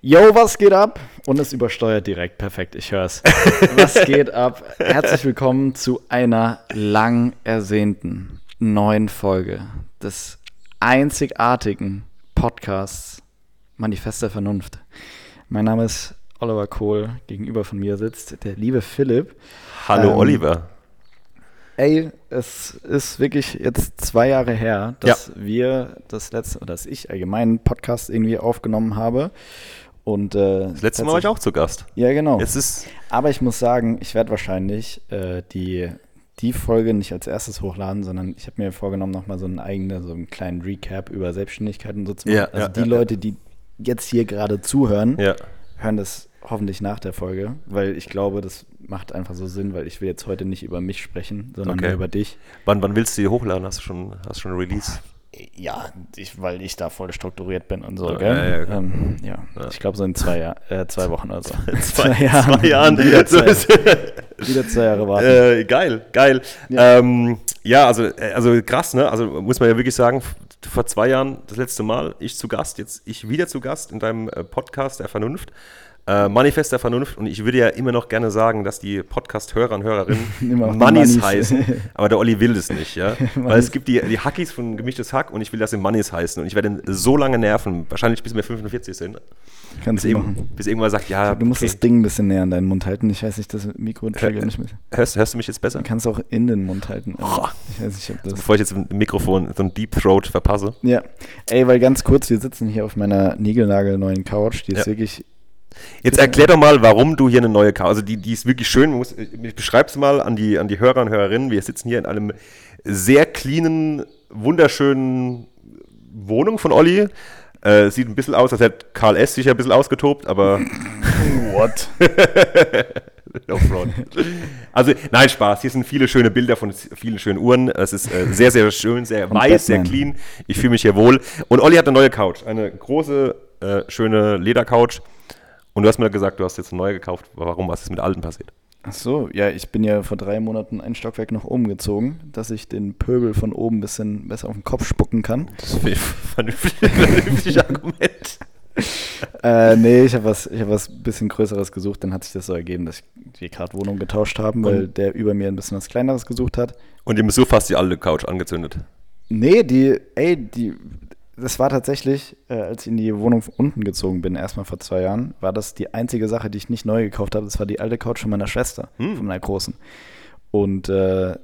Yo, was geht ab? Und es übersteuert direkt. Perfekt, ich hör's. Was geht ab? Herzlich willkommen zu einer lang ersehnten neuen Folge des einzigartigen Podcasts Manifest der Vernunft. Mein Name ist Oliver Kohl. Gegenüber von mir sitzt der liebe Philipp. Hallo Ähm, Oliver. Ey, es ist wirklich jetzt zwei Jahre her, dass wir das letzte, oder dass ich allgemein einen Podcast irgendwie aufgenommen habe. Und äh, Das letzte Mal war ich auch zu Gast. Ja, genau. Jetzt ist Aber ich muss sagen, ich werde wahrscheinlich äh, die, die Folge nicht als erstes hochladen, sondern ich habe mir vorgenommen, nochmal so einen eigenen, so einen kleinen Recap über Selbstständigkeit und so zu machen. Ja, also ja, die ja, Leute, die jetzt hier gerade zuhören, hören das hoffentlich nach der Folge, weil ich glaube, das macht einfach so Sinn, weil ich will jetzt heute nicht über mich sprechen, sondern Okay. über dich. Wann, wann willst du die hochladen? Hast du schon, hast du schon Release? Ja, ich, weil ich da voll strukturiert bin und so, Ja, gell? ja, ähm, ja. Ja. ich glaube so in zwei, Jahr, äh, zwei Wochen oder so. Zwei, zwei Jahren. Wieder So zwei, ist- wieder zwei Jahre warten. äh, geil, geil. Ja. Ähm, also, äh, also krass, ne? Also muss man ja wirklich sagen, vor zwei Jahren das letzte Mal, ich zu Gast, jetzt ich wieder zu Gast in deinem äh, Podcast der Vernunft. Äh, Manifest der Vernunft und ich würde ja immer noch gerne sagen, dass die Podcast-Hörer und Hörerinnen Mannis heißen, aber der Olli will das nicht, ja. Weil es gibt die, die Hackies von Gemischtes Hack und ich will, dass sie Mannis heißen und ich werde ihn so lange nerven, wahrscheinlich bis wir 45 sind, Kannst bis, machen. bis irgendwann sagt, ja, Du musst okay. das Ding ein bisschen näher an deinen Mund halten. Ich weiß nicht, das Mikro triggert nicht mit. hörst, hörst du mich jetzt besser? Du kannst auch in den Mund halten. Oh. Ich weiß nicht, ob das. Bevor ich jetzt im Mikrofon so ein Deep Throat verpasse. Ja. Ey, weil ganz kurz, wir sitzen hier auf meiner niegelnagelneuen Couch. Die ist Ja. wirklich. Jetzt erklär doch mal, warum du hier eine neue Couch, also die, die ist wirklich schön, muss, ich beschreib's mal an die, an die Hörer und Hörerinnen, wir sitzen hier in einem sehr cleanen, wunderschönen Wohnung von Olli. Äh, sieht ein bisschen aus, als hätte Karl S. sich ein bisschen ausgetobt, aber What? no front. Also, nein, Spaß. Hier sind viele schöne Bilder von vielen schönen Uhren. Es ist äh, sehr, sehr schön, sehr Von weiß, sehr Batman. clean. Ich fühle mich hier wohl. Und Olli hat eine neue Couch. Eine große, äh, schöne Ledercouch. Und du hast mir gesagt, du hast jetzt eine neue gekauft. Warum? Was ist mit alten passiert? Ach so, ja, ich bin ja vor drei Monaten ein Stockwerk nach oben gezogen, dass ich den Pöbel von oben ein bisschen besser auf den Kopf spucken kann. Das ich vernünftig, vernünftiges Argument. Äh, nee, ich habe was, ich hab was bisschen Größeres gesucht. Dann hat sich das so ergeben, dass wir gerade Wohnung getauscht haben, weil Und- der über mir ein bisschen was Kleineres gesucht hat. Und ihm ist so fast die alte Couch angezündet. Nee, die, ey, die, das war tatsächlich, äh, als ich in die Wohnung von unten gezogen bin, erstmal vor zwei Jahren, war das die einzige Sache, die ich nicht neu gekauft habe. Das war die alte Couch von meiner Schwester, Hm. von meiner Großen. Und, äh,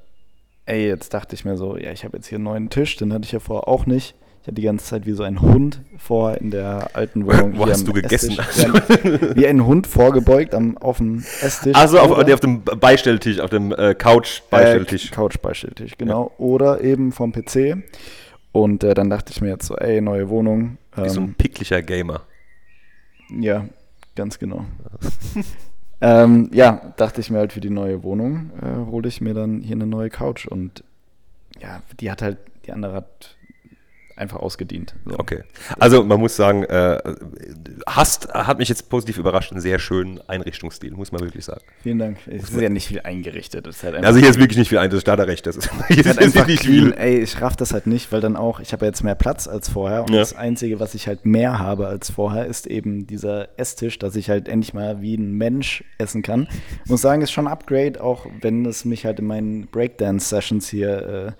ey, jetzt dachte ich mir so, ja, ich habe jetzt hier einen neuen Tisch, den hatte ich ja vorher auch nicht. Ich hatte die ganze Zeit wie so ein Hund vor in der alten Wohnung. Wo hast du gegessen? Esstisch. Wie, ein Hund vorgebeugt am, auf dem Esstisch. Also auf, auf dem Beistelltisch, auf dem äh, Couch-Beistelltisch. äh, Couch-Beistelltisch, genau. Oder eben vom PC. Und äh, dann dachte ich mir jetzt so, ey, neue Wohnung. Wie so ein Ähm, picklicher Gamer. ja, ganz genau. ähm, ja, dachte ich mir halt für die neue Wohnung, äh, hole ich mir dann hier eine neue Couch. Und ja, die hat halt, die andere hat einfach ausgedient. So. Okay. Also man muss sagen, äh, hast, hat mich jetzt positiv überrascht, einen sehr schönen Einrichtungsstil, muss man wirklich sagen. Vielen Dank. Es ist ja nicht viel eingerichtet. Es ist halt Also hier ist wirklich nicht viel ein, das ist da hat er recht. Das ist, hier ist halt ist einfach nicht clean. viel. Ey, ich raff das halt nicht, weil dann auch, ich habe ja jetzt mehr Platz als vorher und Ja. das Einzige, was ich halt mehr habe als vorher, ist eben dieser Esstisch, dass ich halt endlich mal wie ein Mensch essen kann. Muss sagen, ist schon ein Upgrade, auch wenn es mich halt in meinen Breakdance-Sessions hier äh,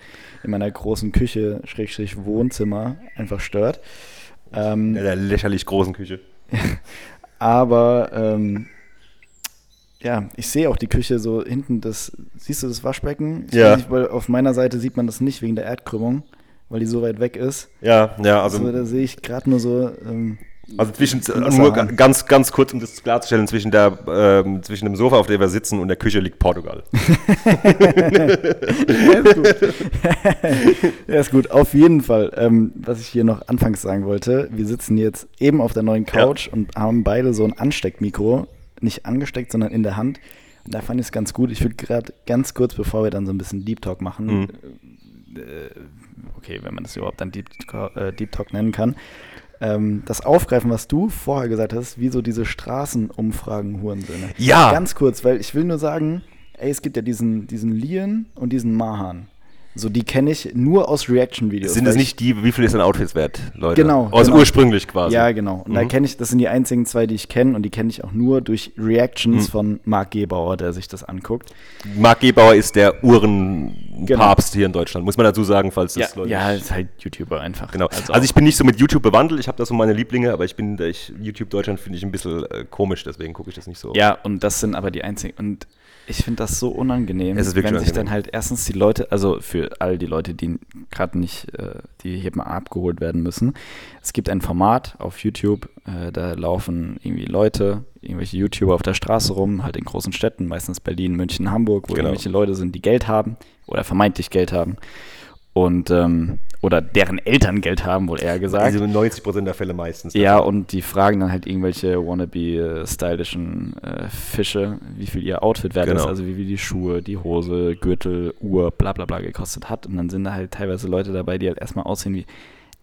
in meiner großen Küche, Schrägstrich Wohnzimmer, einfach stört. Ähm, In der lächerlich großen Küche. aber ähm, ja, ich sehe auch die Küche so hinten, das, siehst du das Waschbecken? Ich Ja. Nicht, weil auf meiner Seite sieht man das nicht wegen der Erdkrümmung, weil die so weit weg ist. Ja, ja, Also, also, da sehe ich gerade nur so, ähm, also zwischen, Wasserhahn. nur ga- ganz, ganz kurz, um das klarzustellen, zwischen, der, ähm, zwischen dem Sofa, auf dem wir sitzen, und der Küche liegt Portugal. ja, ist gut. ja, ist gut. Auf jeden Fall, ähm, was ich hier noch anfangs sagen wollte, wir sitzen jetzt eben auf der neuen Couch und haben beide so ein Ansteckmikro, nicht angesteckt, sondern in der Hand. Und da fand ich es ganz gut. Ich würde gerade ganz kurz, bevor wir dann so ein bisschen Deep Talk machen, Mhm. äh, okay, wenn man das überhaupt dann Deep, äh, Deep Talk nennen kann, ähm, das aufgreifen, was du vorher gesagt hast, wie so diese Straßenumfragen Hurensöhne. Ja. Ganz kurz, weil ich will nur sagen, ey, es gibt ja diesen, diesen Lian und diesen Mahan. So, die kenne ich nur aus Reaction-Videos. Sind ich- nicht die, wie viel ist ein Outfit wert, Leute? Genau, Also genau. ursprünglich quasi. Ja, genau. Und da Mhm. kenne ich, das sind die einzigen zwei, die ich kenne und die kenne ich auch nur durch Reactions Mhm. von Marc Gebauer, der sich das anguckt. Marc Gebauer ist der Uhrenpapst Genau. hier in Deutschland, muss man dazu sagen, falls Ja, das Leute ja, ist halt YouTuber einfach. Genau. Also, ich bin nicht so mit YouTube bewandelt, ich habe da so meine Lieblinge, aber ich bin, ich, YouTube Deutschland finde ich ein bisschen äh, komisch, deswegen gucke ich das nicht so. Ja, und das sind aber die einzigen. Und ich finde das so unangenehm, Es ist wirklich wenn sich unangenehm. dann halt erstens die Leute, also für all die Leute, die gerade nicht, äh, die hier mal abgeholt werden müssen. Es gibt ein Format auf YouTube, äh, da laufen irgendwie Leute, irgendwelche YouTuber auf der Straße rum, halt in großen Städten, meistens Berlin, München, Hamburg, wo Genau. irgendwelche Leute sind, die Geld haben oder vermeintlich Geld haben. Und ähm, oder deren Eltern Geld haben, wohl eher gesagt. Also 90% der Fälle meistens. Ja, und die fragen dann halt irgendwelche wannabe äh, stylischen äh, Fische, wie viel ihr Outfit wert ist, Genau. also wie viel die Schuhe, die Hose, Gürtel, Uhr, bla bla bla gekostet hat. Und dann sind da halt teilweise Leute dabei, die halt erstmal aussehen wie,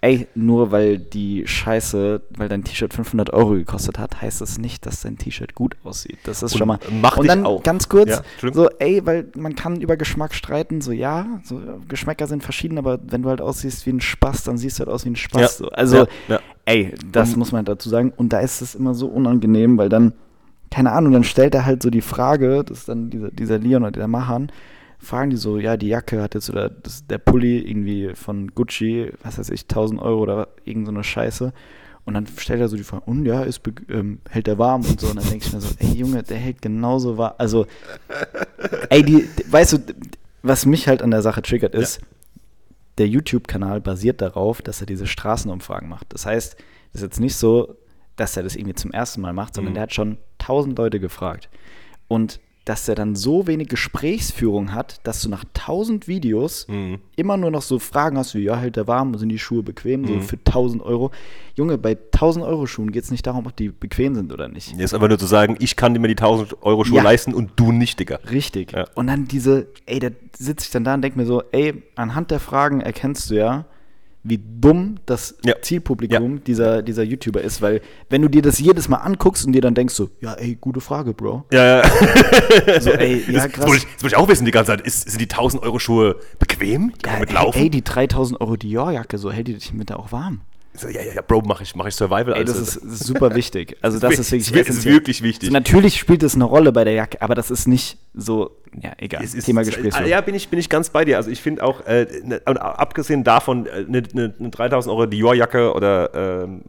ey, nur weil die Scheiße, weil dein T-Shirt 500 Euro gekostet hat, heißt das nicht, dass dein T-Shirt gut aussieht. Das ist Und schon mal. mach und dann auch. ganz kurz, Ja, so, ey, weil man kann über Geschmack streiten, so ja, so Geschmäcker sind verschieden, aber wenn du halt aussiehst wie ein Spaß, dann siehst du halt aus wie ein Spaß. Ja, So. Also, ja, ja. Ey, das Und- muss man dazu sagen. Und da ist es immer so unangenehm, weil dann, keine Ahnung, dann stellt er halt so die Frage, das ist dann dieser, dieser Leon oder der Mahan, fragen die so, ja, die Jacke hat jetzt oder das, der Pulli irgendwie von Gucci, was weiß ich, 1000 Euro oder irgend so eine Scheiße. Und dann stellt er so die Frage, und ja, ist, ähm, hält der warm und so. Und dann denke ich mir so, ey Junge, der hält genauso warm. Also, ey, die, weißt du, was mich halt an der Sache triggert ist, der YouTube-Kanal basiert darauf, dass er diese Straßenumfragen macht. Das heißt, es ist jetzt nicht so, dass er das irgendwie zum ersten Mal macht, sondern Mhm. der hat schon tausend Leute gefragt. Und dass er dann so wenig Gesprächsführung hat, dass du nach tausend Videos Mhm. immer nur noch so Fragen hast wie, ja, hält der warm, sind die Schuhe bequem, so Mhm. für 1000 Euro. Junge, bei 1000 Euro Schuhen geht es nicht darum, ob die bequem sind oder nicht. Ist einfach nur zu sagen, ich kann mir die 1000 Euro Schuhe Ja. leisten und du nicht, Digga. Richtig. Ja. Und dann diese, ey, da sitze ich dann da und denke mir so, ey, anhand der Fragen erkennst du ja, wie dumm das Ja. Zielpublikum dieser, dieser YouTuber ist, weil wenn du dir das jedes Mal anguckst und dir dann denkst so, ja, ey, gute Frage, Bro. Ja, ja. So, ey, ja, das, das, krass. wollte ich, das wollte ich auch wissen die ganze Zeit. Ist, sind die 1000 Euro Schuhe bequem? Kann man mit ey, laufen? ey, die 3000 Euro Dior-Jacke, so hält die dich mit da auch warm. So, ja, ja, ja, Bro, mache ich, mach ich Survival. Ey, das also. ist, das ist super wichtig. Also das ist wirklich ist wirklich wichtig. So, natürlich spielt es eine Rolle bei der Jacke, aber das ist nicht so, ja, egal. Es ist, Thema äh, Gesprächsführung. Ja, bin ich, bin ich ganz bei dir. Also ich finde auch, äh, ne, abgesehen davon, äh, eine ne, ne 3000 Euro Dior-Jacke oder ähm,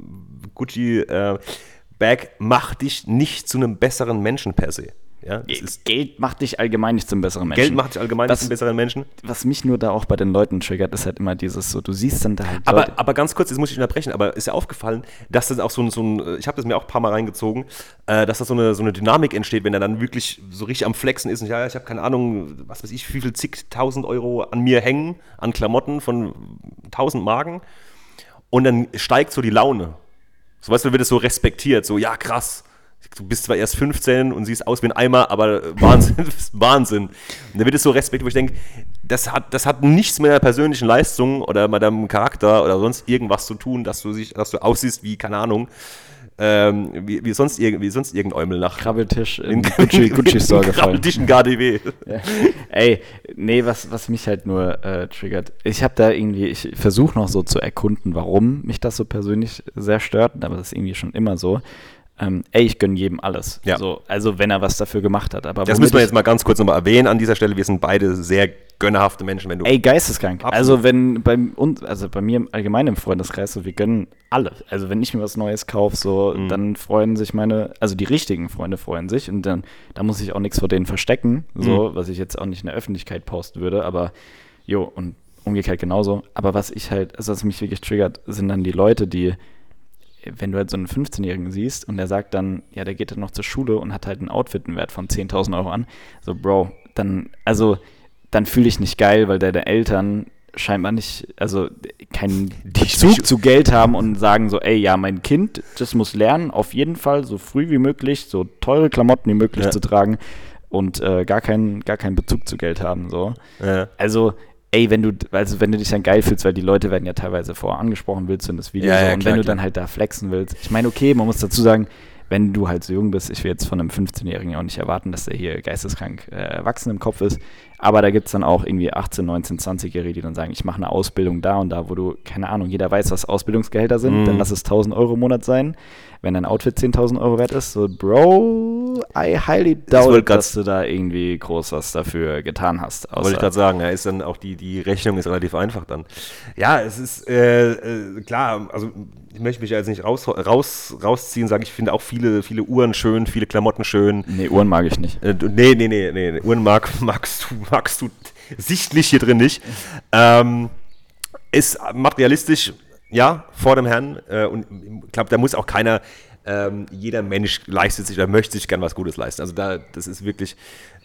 Gucci-Bag macht dich nicht zu einem besseren Menschen per se. Ja, Geld macht dich allgemein nicht zum besseren Menschen. Geld macht dich allgemein Das- nicht zu einem besseren Menschen. was mich nur da auch bei den Leuten triggert, ist halt immer dieses so, du siehst dann da halt Aber, Leute, aber ganz kurz, jetzt muss ich unterbrechen, aber ist ja aufgefallen, dass das auch so ein, so ein ich habe das mir auch ein paar Mal reingezogen, äh, dass da so eine, so eine Dynamik entsteht, wenn er dann wirklich so richtig am Flexen ist und ja, ich habe keine Ahnung, was weiß ich, wie viel zigtausend Euro an mir hängen, an Klamotten von tausend Marken und dann steigt so die Laune. So weißt du, wird es so respektiert, so ja krass. Du bist zwar erst 15 und siehst aus wie ein Eimer, aber Wahnsinn, das ist Wahnsinn. Und dann wird es so respektiert, wo ich denke, das hat, das hat nichts mit deiner persönlichen Leistung oder mit deinem Charakter oder sonst irgendwas zu tun, dass du, sich, dass du aussiehst wie, keine Ahnung, ähm, wie, wie, sonst, irg- wie sonst irgendein Eumel nach Krabbeltisch in Gucci, Gucci Store gefallen. Krabbeltischen KDW. Ja. Ey, nee, was, was mich halt nur äh, triggert, ich habe da irgendwie, ich versuche noch so zu erkunden, warum mich das so persönlich sehr stört, aber das ist irgendwie schon immer so. Ähm, ey, ich gönne jedem alles. Ja. So, also wenn er was dafür gemacht hat. Aber Das müssen wir jetzt mal ganz kurz nochmal erwähnen an dieser Stelle. Wir sind beide sehr gönnerhafte Menschen, wenn du. Ey, geisteskrank. Absolut. Also wenn bei uns, also bei mir im allgemeinen im Freundeskreis, so wir gönnen alle. Also wenn ich mir was Neues kaufe, so, Mhm. dann freuen sich meine, also die richtigen Freunde freuen sich und dann, da muss ich auch nichts vor denen verstecken, so, Mhm. was ich jetzt auch nicht in der Öffentlichkeit posten würde, aber jo, und umgekehrt genauso. Aber was ich halt, also was mich wirklich triggert, sind dann die Leute, die, wenn du halt so einen 15-Jährigen siehst und der sagt dann, ja, der geht dann noch zur Schule und hat halt einen Wert von 10.000 Euro an, so, Bro, dann, also, dann fühle ich nicht geil, weil deine Eltern scheinbar nicht, also keinen Bezug zu Geld haben und sagen so, ey, ja, mein Kind, das muss lernen, auf jeden Fall so früh wie möglich, so teure Klamotten wie möglich Ja. zu tragen und äh, gar, keinen, gar keinen Bezug zu Geld haben, so. Ja. Also, ey, wenn du, also wenn du dich dann geil fühlst, weil die Leute werden ja teilweise vorher angesprochen, willst du in das Video Ja, so, ja, und klar, wenn du klar. dann halt da flexen willst. Ich meine, okay, man muss dazu sagen, wenn du halt so jung bist, ich will jetzt von einem 15-Jährigen auch nicht erwarten, dass der hier geisteskrank äh, erwachsen im Kopf ist, aber da gibt es dann auch irgendwie 18, 19, 20-Jährige, die dann sagen, ich mache eine Ausbildung da und da, wo du, keine Ahnung, jeder weiß, was Ausbildungsgehälter sind, Mhm. dann lass es 1000 Euro im Monat sein. Wenn dein Outfit 10.000 Euro wert ist, so, Bro, I highly doubt, grad- dass du da irgendwie groß was dafür getan hast. Wollte ich gerade sagen, ja, ist dann auch die, die Rechnung ist relativ einfach dann. Ja, es ist äh, äh, klar, also ich möchte mich ja jetzt nicht raus, raus, rausziehen, sagen, ich finde auch viele, viele Uhren schön, viele Klamotten schön. nee, Uhren mag ich nicht. Äh, nee, nee, nee, nee, Uhren mag, magst, du, magst du sichtlich hier drin nicht. Ähm, ist materialistisch, ja, vor dem Herrn. Äh, und ich glaube, da muss auch keiner, ähm, jeder Mensch leistet sich oder möchte sich gern was Gutes leisten. Also da, das ist wirklich,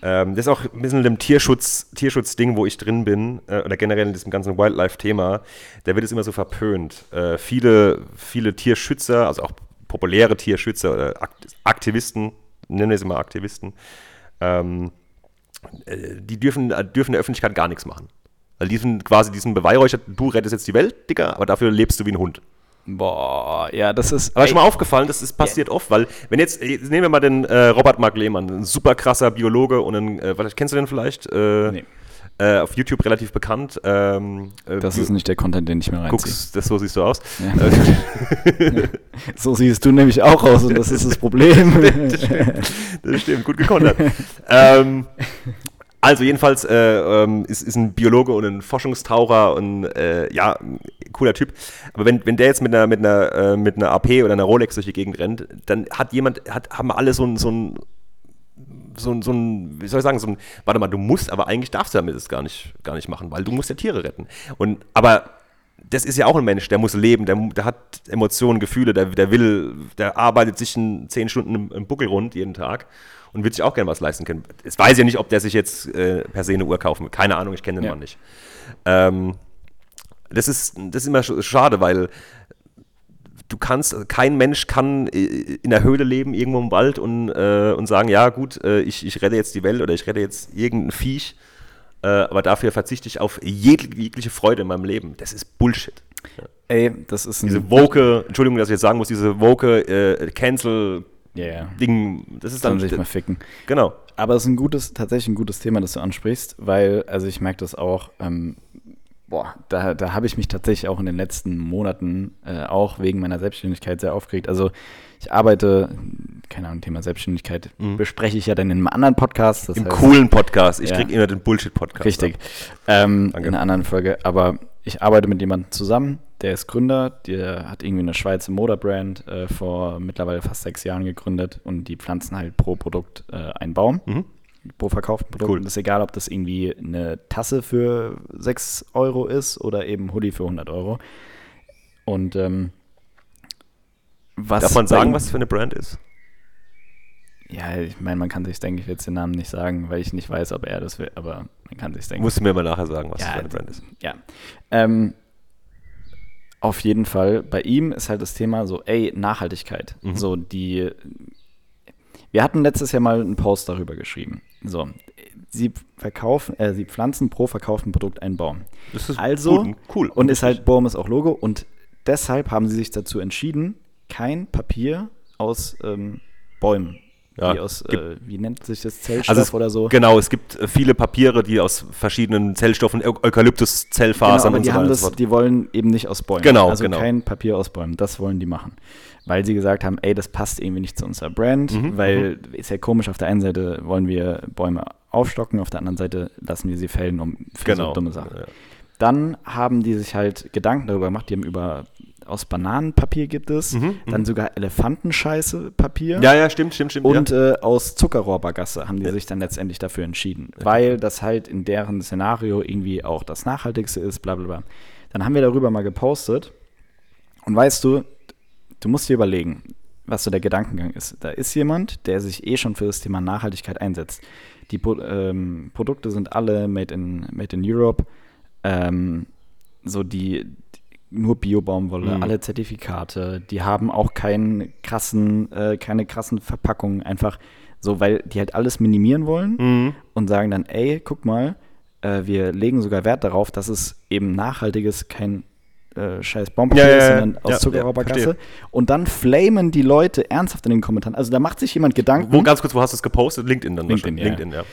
ähm, das ist auch ein bisschen dem Tierschutz, Tierschutzding, wo ich drin bin, äh, oder generell in diesem ganzen Wildlife-Thema, da wird es immer so verpönt. Äh, viele, viele Tierschützer, also auch populäre Tierschützer oder Akt Aktivisten, nennen wir sie mal Aktivisten, ähm, äh, die dürfen, äh, dürfen der Öffentlichkeit gar nichts machen. Weil die sind quasi diesen beweihräuchert, du rettest jetzt die Welt, Digga, aber dafür lebst du wie ein Hund. Boah, ja, das ist. Aber schon mal aufgefallen, das ist passiert oft, weil, wenn jetzt, jetzt nehmen wir mal den äh, Robert Mark Lehmann, ein super krasser Biologe und ein, äh, was, kennst du den vielleicht? Äh, Nee. Äh, auf YouTube relativ bekannt. Ähm, äh, Das ist nicht der Content, den ich mir reinziehe. guckst, das so siehst du aus. Ja. so siehst du nämlich auch aus und das ist das Problem. Das stimmt, gut gekontert. ähm, also jedenfalls äh, ähm, ist, ist ein Biologe und ein Forschungstaucher und äh, ja, cooler Typ. Aber wenn, wenn der jetzt mit einer, mit, einer, äh, mit einer AP oder einer Rolex durch die Gegend rennt, dann hat jemand, hat, haben alle so ein, so ein so ein, so ein, wie soll ich sagen, so ein, warte mal, du musst, aber eigentlich darfst du damit es gar nicht, gar nicht machen, weil du musst ja Tiere retten. Und, aber das ist ja auch ein Mensch, der muss leben, der, der hat Emotionen, Gefühle, der, der will, der arbeitet sich in zehn Stunden im, im Buckel rund jeden Tag und wird sich auch gerne was leisten können. Es weiß ja nicht, ob der sich jetzt äh, per se eine Uhr kaufen will. Keine Ahnung, ich kenne den Ja. Mann nicht. Ähm, das ist, das ist immer sch- schade, weil du kannst, kein Mensch kann äh, in der Höhle leben, irgendwo im Wald und, äh, und sagen, ja gut, äh, ich, ich rette jetzt die Welt oder ich rette jetzt irgendein Viech, äh, aber dafür verzichte ich auf jeg- jegliche Freude in meinem Leben. Das ist Bullshit. Ey, das ist ein. Diese woke, Entschuldigung, dass ich jetzt sagen muss, diese woke äh, Cancel-Ding, Ja, ja. das ist dann, sich mal ficken. genau. Aber es ist ein gutes, tatsächlich ein gutes Thema, das du ansprichst, weil, also ich merke das auch, ähm, boah, da, da habe ich mich tatsächlich auch in den letzten Monaten äh, auch wegen meiner Selbstständigkeit sehr aufgeregt. Also ich arbeite, keine Ahnung, Thema Selbstständigkeit bespreche ich ja dann in einem anderen Podcast. Mhm. Im heißt- coolen Podcast. Ich Ja. krieg immer den Bullshit-Podcast. Richtig. Ähm, in einer anderen Folge. Aber ich arbeite mit jemandem zusammen, der ist Gründer, der hat irgendwie eine Schweizer Modebrand äh, vor mittlerweile fast sechs Jahren gegründet und die pflanzen halt pro Produkt äh, einen Baum. Mhm. Pro verkauften Produkt. Cool. Und ist egal, ob das irgendwie eine Tasse für 6 Euro ist oder eben Hoodie für 100 Euro. Und ähm, was Darf man sagen, was es für eine Brand ist? Ja, ich meine, man kann sich, denke ich, jetzt den Namen nicht sagen, weil ich nicht weiß, ob er das will, aber man kann sich denken. Musst du mir mal nachher sagen, was Ja, das für eine Brand ist. Ja. Ähm, auf jeden Fall, bei ihm ist halt das Thema so, ey, Nachhaltigkeit. Mhm. So, die. Wir hatten letztes Jahr mal einen Post darüber geschrieben. So, sie verkaufen, äh, sie pflanzen pro verkauften Produkt einen Baum. Das ist Also, cool. cool. Und ist halt, Baum ist auch Logo und deshalb haben sie sich dazu entschieden, kein Papier aus ähm, Bäumen. Ja, wie, aus, gibt- äh, wie nennt sich das Zellstoff Also es, oder so? Genau, es gibt äh, viele Papiere, die aus verschiedenen Zellstoffen, Eu Eukalyptus, Genau, und die so weiter das, die wollen eben nicht aus Bäumen. Genau, also genau. kein Papier aus Bäumen. Das wollen die machen. Weil sie gesagt haben, ey, das passt irgendwie nicht zu unserer Brand, Mhm, weil ist ja komisch, auf der einen Seite wollen wir Bäume aufstocken, auf der anderen Seite lassen wir sie fällen, um für Genau. so dumme Sachen. Ja. Dann haben die sich halt Gedanken darüber gemacht, die haben über aus Bananenpapier gibt es, Mhm, dann sogar Elefantenscheiße Papier. ja, ja, stimmt, stimmt, stimmt. Und ja. äh, aus Zuckerrohrbagasse haben die sich dann letztendlich dafür entschieden, weil das halt in deren Szenario irgendwie auch das Nachhaltigste ist, bla bla bla. Dann haben wir darüber mal gepostet und weißt du, du musst dir überlegen, was so der Gedankengang ist. Da ist jemand, der sich eh schon für das Thema Nachhaltigkeit einsetzt. Die ähm, Produkte sind alle made in, made in Europe, ähm, so die, die nur Bio-Baumwolle, Mhm. alle Zertifikate, die haben auch keinen krassen, äh, keine krassen Verpackungen, einfach so, weil die halt alles minimieren wollen Mhm. und sagen dann, ey, guck mal, äh, wir legen sogar Wert darauf, dass es eben nachhaltiges, kein äh, scheiß Bombe Ja, ja, ja. sondern aus Ja, Zuckerraubergasse. ja, und dann flamen die Leute ernsthaft in den Kommentaren. Also da macht sich jemand Gedanken. Wo, ganz kurz, wo hast du es gepostet? LinkedIn dann LinkedIn, ja. LinkedIn, ja.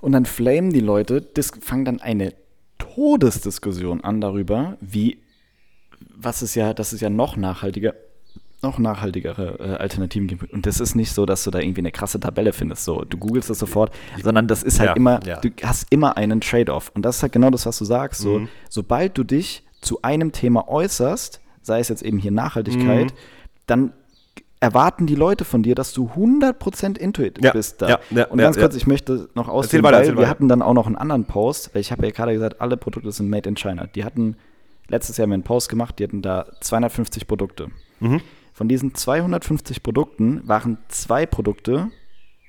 Und dann flamen die Leute, dis fangen dann eine Todesdiskussion an darüber, wie, was ist ja, dass es ja noch nachhaltiger, noch nachhaltigere äh, Alternativen gibt. Und das ist nicht so, dass du da irgendwie eine krasse Tabelle findest. So, du googelst das sofort, sondern das ist halt Ja, immer, ja. du hast immer einen Trade-off. Und das ist halt genau das, was du sagst. So, Mhm. sobald du dich zu einem Thema äußerst, sei es jetzt eben hier Nachhaltigkeit, Mhm. dann erwarten die Leute von dir, dass du 100% Intuit Ja, bist da. ja, ja, und ganz kurz, ich möchte noch ausführen, weil wir weiter. hatten dann auch noch einen anderen Post, weil ich habe ja gerade gesagt, alle Produkte sind made in China. Die hatten letztes Jahr haben wir einen Post gemacht, die hatten da 250 Produkte. Mhm. Von diesen 250 Produkten waren zwei Produkte,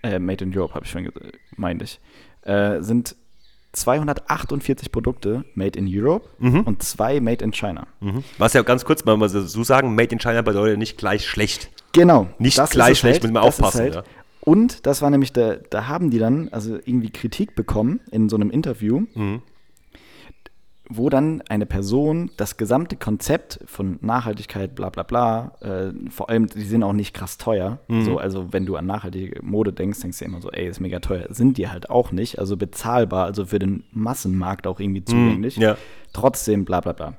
äh, made in Europe, habe ich schon gesagt, meinte ich, äh, sind 248 Produkte made in Europe und zwei made in China. Mhm. Was ja ganz kurz mal so sagen, Made in China bedeutet nicht gleich schlecht. Genau. Nicht gleich schlecht, müssen wir aufpassen, ja. Und das war nämlich, da, da haben die dann also irgendwie Kritik bekommen in so einem Interview, Mhm. Wo dann eine Person das gesamte Konzept von Nachhaltigkeit, bla bla bla, äh, vor allem, die sind auch nicht krass teuer. Mhm. So, also wenn du an nachhaltige Mode denkst, denkst du immer so, ey, ist mega teuer. Sind die halt auch nicht, also bezahlbar, also für den Massenmarkt auch irgendwie zugänglich. Mhm, ja. Trotzdem, bla bla bla.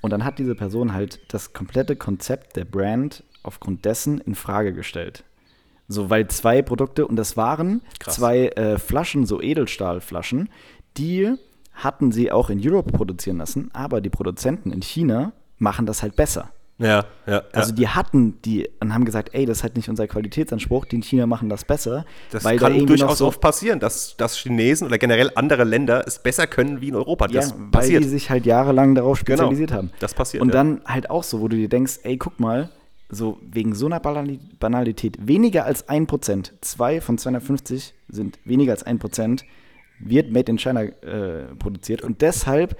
Und dann hat diese Person halt das komplette Konzept der Brand aufgrund dessen in Frage gestellt. So, weil zwei Produkte, und das waren Krass. zwei äh, Flaschen, so Edelstahlflaschen, die hatten sie auch in Europe produzieren lassen, aber die Produzenten in China machen das halt besser. Ja, ja. Also ja. die hatten die und haben gesagt, ey, das ist halt nicht unser Qualitätsanspruch, die in China machen das besser. Das weil da kann noch durchaus so, oft passieren, dass, dass Chinesen oder generell andere Länder es besser können wie in Europa. ja, Das weil passiert. die sich halt jahrelang darauf Genau. spezialisiert haben. Das passiert, Und ja. dann halt auch so, wo du dir denkst, ey, guck mal, so wegen so einer Banali- Banalität, weniger als 1%, zwei von 250 sind weniger als 1%, wird Made in China äh, produziert. Und deshalb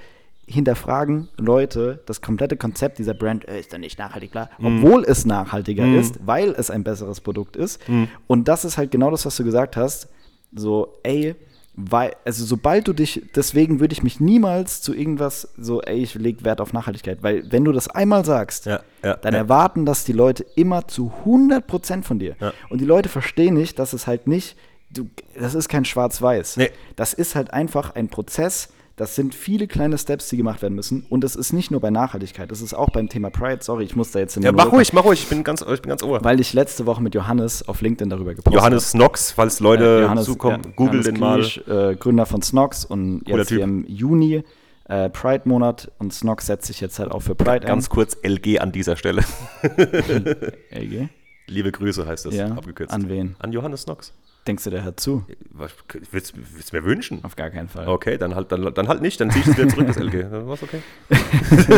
hinterfragen Leute das komplette Konzept dieser Brand, äh, ist doch nicht nachhaltig, klar, Mhm. obwohl es nachhaltiger ist, weil es ein besseres Produkt ist. Mhm. Und das ist halt genau das, was du gesagt hast. So, ey, weil, also sobald du dich, deswegen würde ich mich niemals zu irgendwas so, ey, ich lege Wert auf Nachhaltigkeit, weil wenn du das einmal sagst, Ja, ja, dann ja. erwarten das die Leute immer zu 100% von dir. Ja. Und die Leute verstehen nicht, dass es halt nicht, du, das ist kein Schwarz-Weiß. Nee. Das ist halt einfach ein Prozess, das sind viele kleine Steps, die gemacht werden müssen. Und das ist nicht nur bei Nachhaltigkeit, das ist auch beim Thema Pride. Sorry, ich muss da jetzt in Ja, den mach Monolog- ruhig, mach ruhig, ich bin ganz, ich bin ganz ohr. Weil ich letzte Woche mit Johannes auf LinkedIn darüber gepostet Johannes Snox, falls habe. Leute Äh, Johannes, zukommen, ja, google Johannes den mal. Äh, Gründer von Snox und Cooler jetzt Typ. hier im Juni äh, Pride-Monat und Snox setzt sich jetzt halt auch für Pride Ganz kurz LG an dieser Stelle. ein. LG? Liebe Grüße heißt das, Ja, abgekürzt. an wen? An Johannes Snox. Denkst du, der hört zu? Was, willst willst du mir wünschen? Auf gar keinen Fall. Okay, dann halt, dann, dann halt nicht, dann zieh ich es wieder zurück, das LG. Dann war's okay. Ich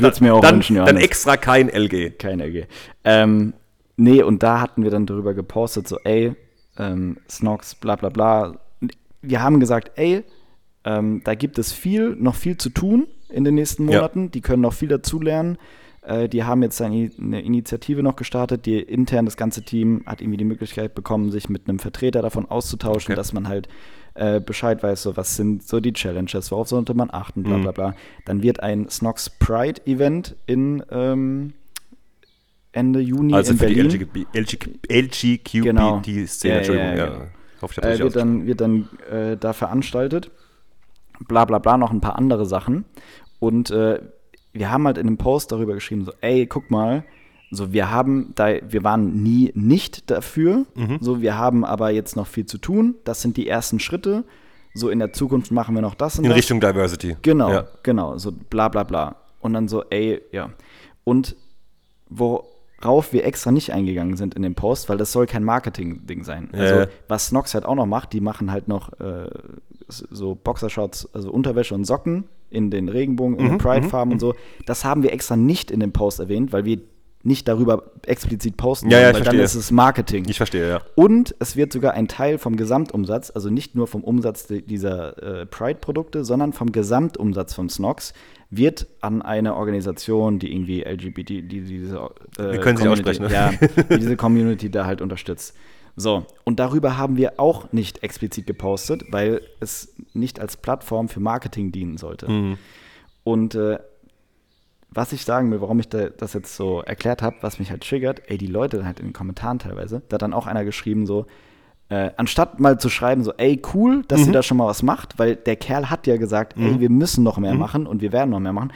würde es mir auch dann, wünschen, dann Johannes. extra kein LG. Kein LG. Ähm, nee, und da hatten wir dann darüber gepostet, so, ey, ähm, Snox, bla bla bla. Wir haben gesagt, ey, ähm, da gibt es viel, noch viel zu tun in den nächsten Ja. Monaten. Die können noch viel dazulernen. Äh, die haben jetzt eine, eine Initiative noch gestartet, die intern das ganze Team hat irgendwie die Möglichkeit bekommen, sich mit einem Vertreter davon auszutauschen, Okay. dass man halt äh, Bescheid weiß, so was sind so die Challenges, worauf sollte man achten, bla Mhm. bla bla. Dann wird ein Snox Pride Event in ähm, Ende Juni Also in für Berlin. die LGQ, Genau. LGQBT-Szene, Ja, Entschuldigung. ja, Ja, genau. Ich äh, wird dann, wird dann äh, da veranstaltet. Bla bla bla, noch ein paar andere Sachen. Und äh, wir haben halt in dem Post darüber geschrieben, so, ey, guck mal, so wir haben da, wir waren nie nicht dafür, Mhm. so wir haben aber jetzt noch viel zu tun. Das sind die ersten Schritte. So in der Zukunft machen wir noch das und In das. Richtung Diversity. Genau, Ja. genau, so bla bla bla. Und dann so, ey, ja. Und worauf wir extra nicht eingegangen sind in dem Post, weil das soll kein Marketing-Ding sein. Ja, Also, was Snox halt auch noch macht, die machen halt noch äh, so Boxershorts, also Unterwäsche und Socken in den Regenbogen, Mhm, in den Pride-Farben und so. Das haben wir extra nicht in dem Post erwähnt, weil wir nicht darüber explizit posten, Ja, ja, wollen, weil dann verstehe. ist es Marketing. Ich verstehe, ja. Und es wird sogar ein Teil vom Gesamtumsatz, also nicht nur vom Umsatz dieser äh, Pride-Produkte, sondern vom Gesamtumsatz von Snox, wird an eine Organisation, die irgendwie LGBT, die diese äh, Wir können sie aussprechen, ne? ja, die diese Community da halt unterstützt. So, und darüber haben wir auch nicht explizit gepostet, weil es nicht als Plattform für Marketing dienen sollte. Mhm. Und äh, was ich sagen will, warum ich da, das jetzt so erklärt habe, was mich halt triggert, ey, die Leute halt in den Kommentaren teilweise, da hat dann auch einer geschrieben so, äh, anstatt mal zu schreiben so, ey, cool, dass Mhm. sie da schon mal was macht, weil der Kerl hat ja gesagt, ey, wir müssen noch Mhm. mehr machen und wir werden noch mehr machen,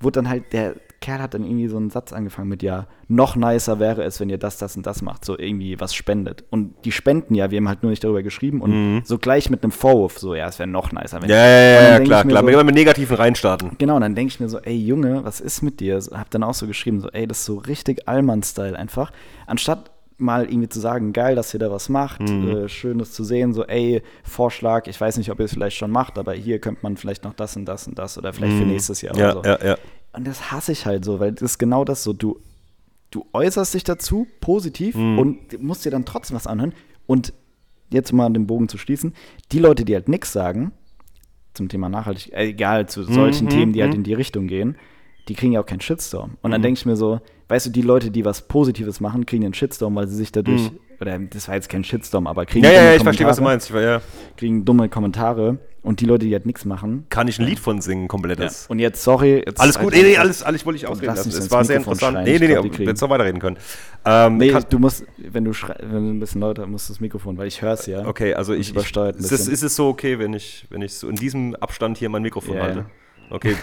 wurde dann halt, der Kerl hat dann irgendwie so einen Satz angefangen mit, ja, noch nicer wäre es, wenn ihr das, das und das macht, so irgendwie was spendet. Und die spenden ja, wir haben halt nur nicht darüber geschrieben und so gleich mit einem Vorwurf, so, ja, es wäre noch nicer. Wenn Mhm. Ja, ja, ja, ja klar, klar. so- Immer mit Negativen reinstarten. Genau, und dann denke ich mir so, ey Junge, was ist mit dir? Hab dann auch so geschrieben, so, ey, das ist so richtig Allmann-Style einfach. Anstatt mal irgendwie zu sagen, geil, dass ihr da was macht, Mhm. äh, schön das zu sehen, so, ey, Vorschlag, ich weiß nicht, ob ihr es vielleicht schon macht, aber hier könnte man vielleicht noch das und das und das oder vielleicht für nächstes Jahr Mhm. Ja, oder so. ja, ja. Und das hasse ich halt so, weil das ist genau das so, du, du äußerst dich dazu positiv Mhm. und musst dir dann trotzdem was anhören. Und jetzt mal den Bogen zu schließen, die Leute, die halt nichts sagen, zum Thema Nachhaltigkeit, äh, egal, zu solchen Mhm, Themen, die halt mhm. in die Richtung gehen, die kriegen ja auch keinen Shitstorm. Und Mhm. dann denke ich mir so, weißt du, die Leute, die was Positives machen, kriegen einen Shitstorm, weil sie sich dadurch, Mhm. Oder das war jetzt kein Shitstorm, aber kriegen Ja, ja, dumme ja, ich verstehe, was du Kommentare, meinst. Ja. Kriegen dumme Kommentare und die Leute, die halt nichts machen. Kann ich ein Lied von singen, komplettes? Und jetzt, sorry, jetzt Alles gut, nee, nee, alles, alles wollte ich ausreden lass lassen. Es war sehr interessant. schreien. Nee, nee, nee, du kriegen- hättest auch weiterreden können. Ähm, Nee, du musst, wenn du wenn du ein bisschen lauter musst das Mikrofon, weil ich höre es ja. okay, also ich, ich übersteuert ist, es, ist es so okay, wenn ich, wenn ich so in diesem Abstand hier mein Mikrofon Ja, halte? Ja. Okay,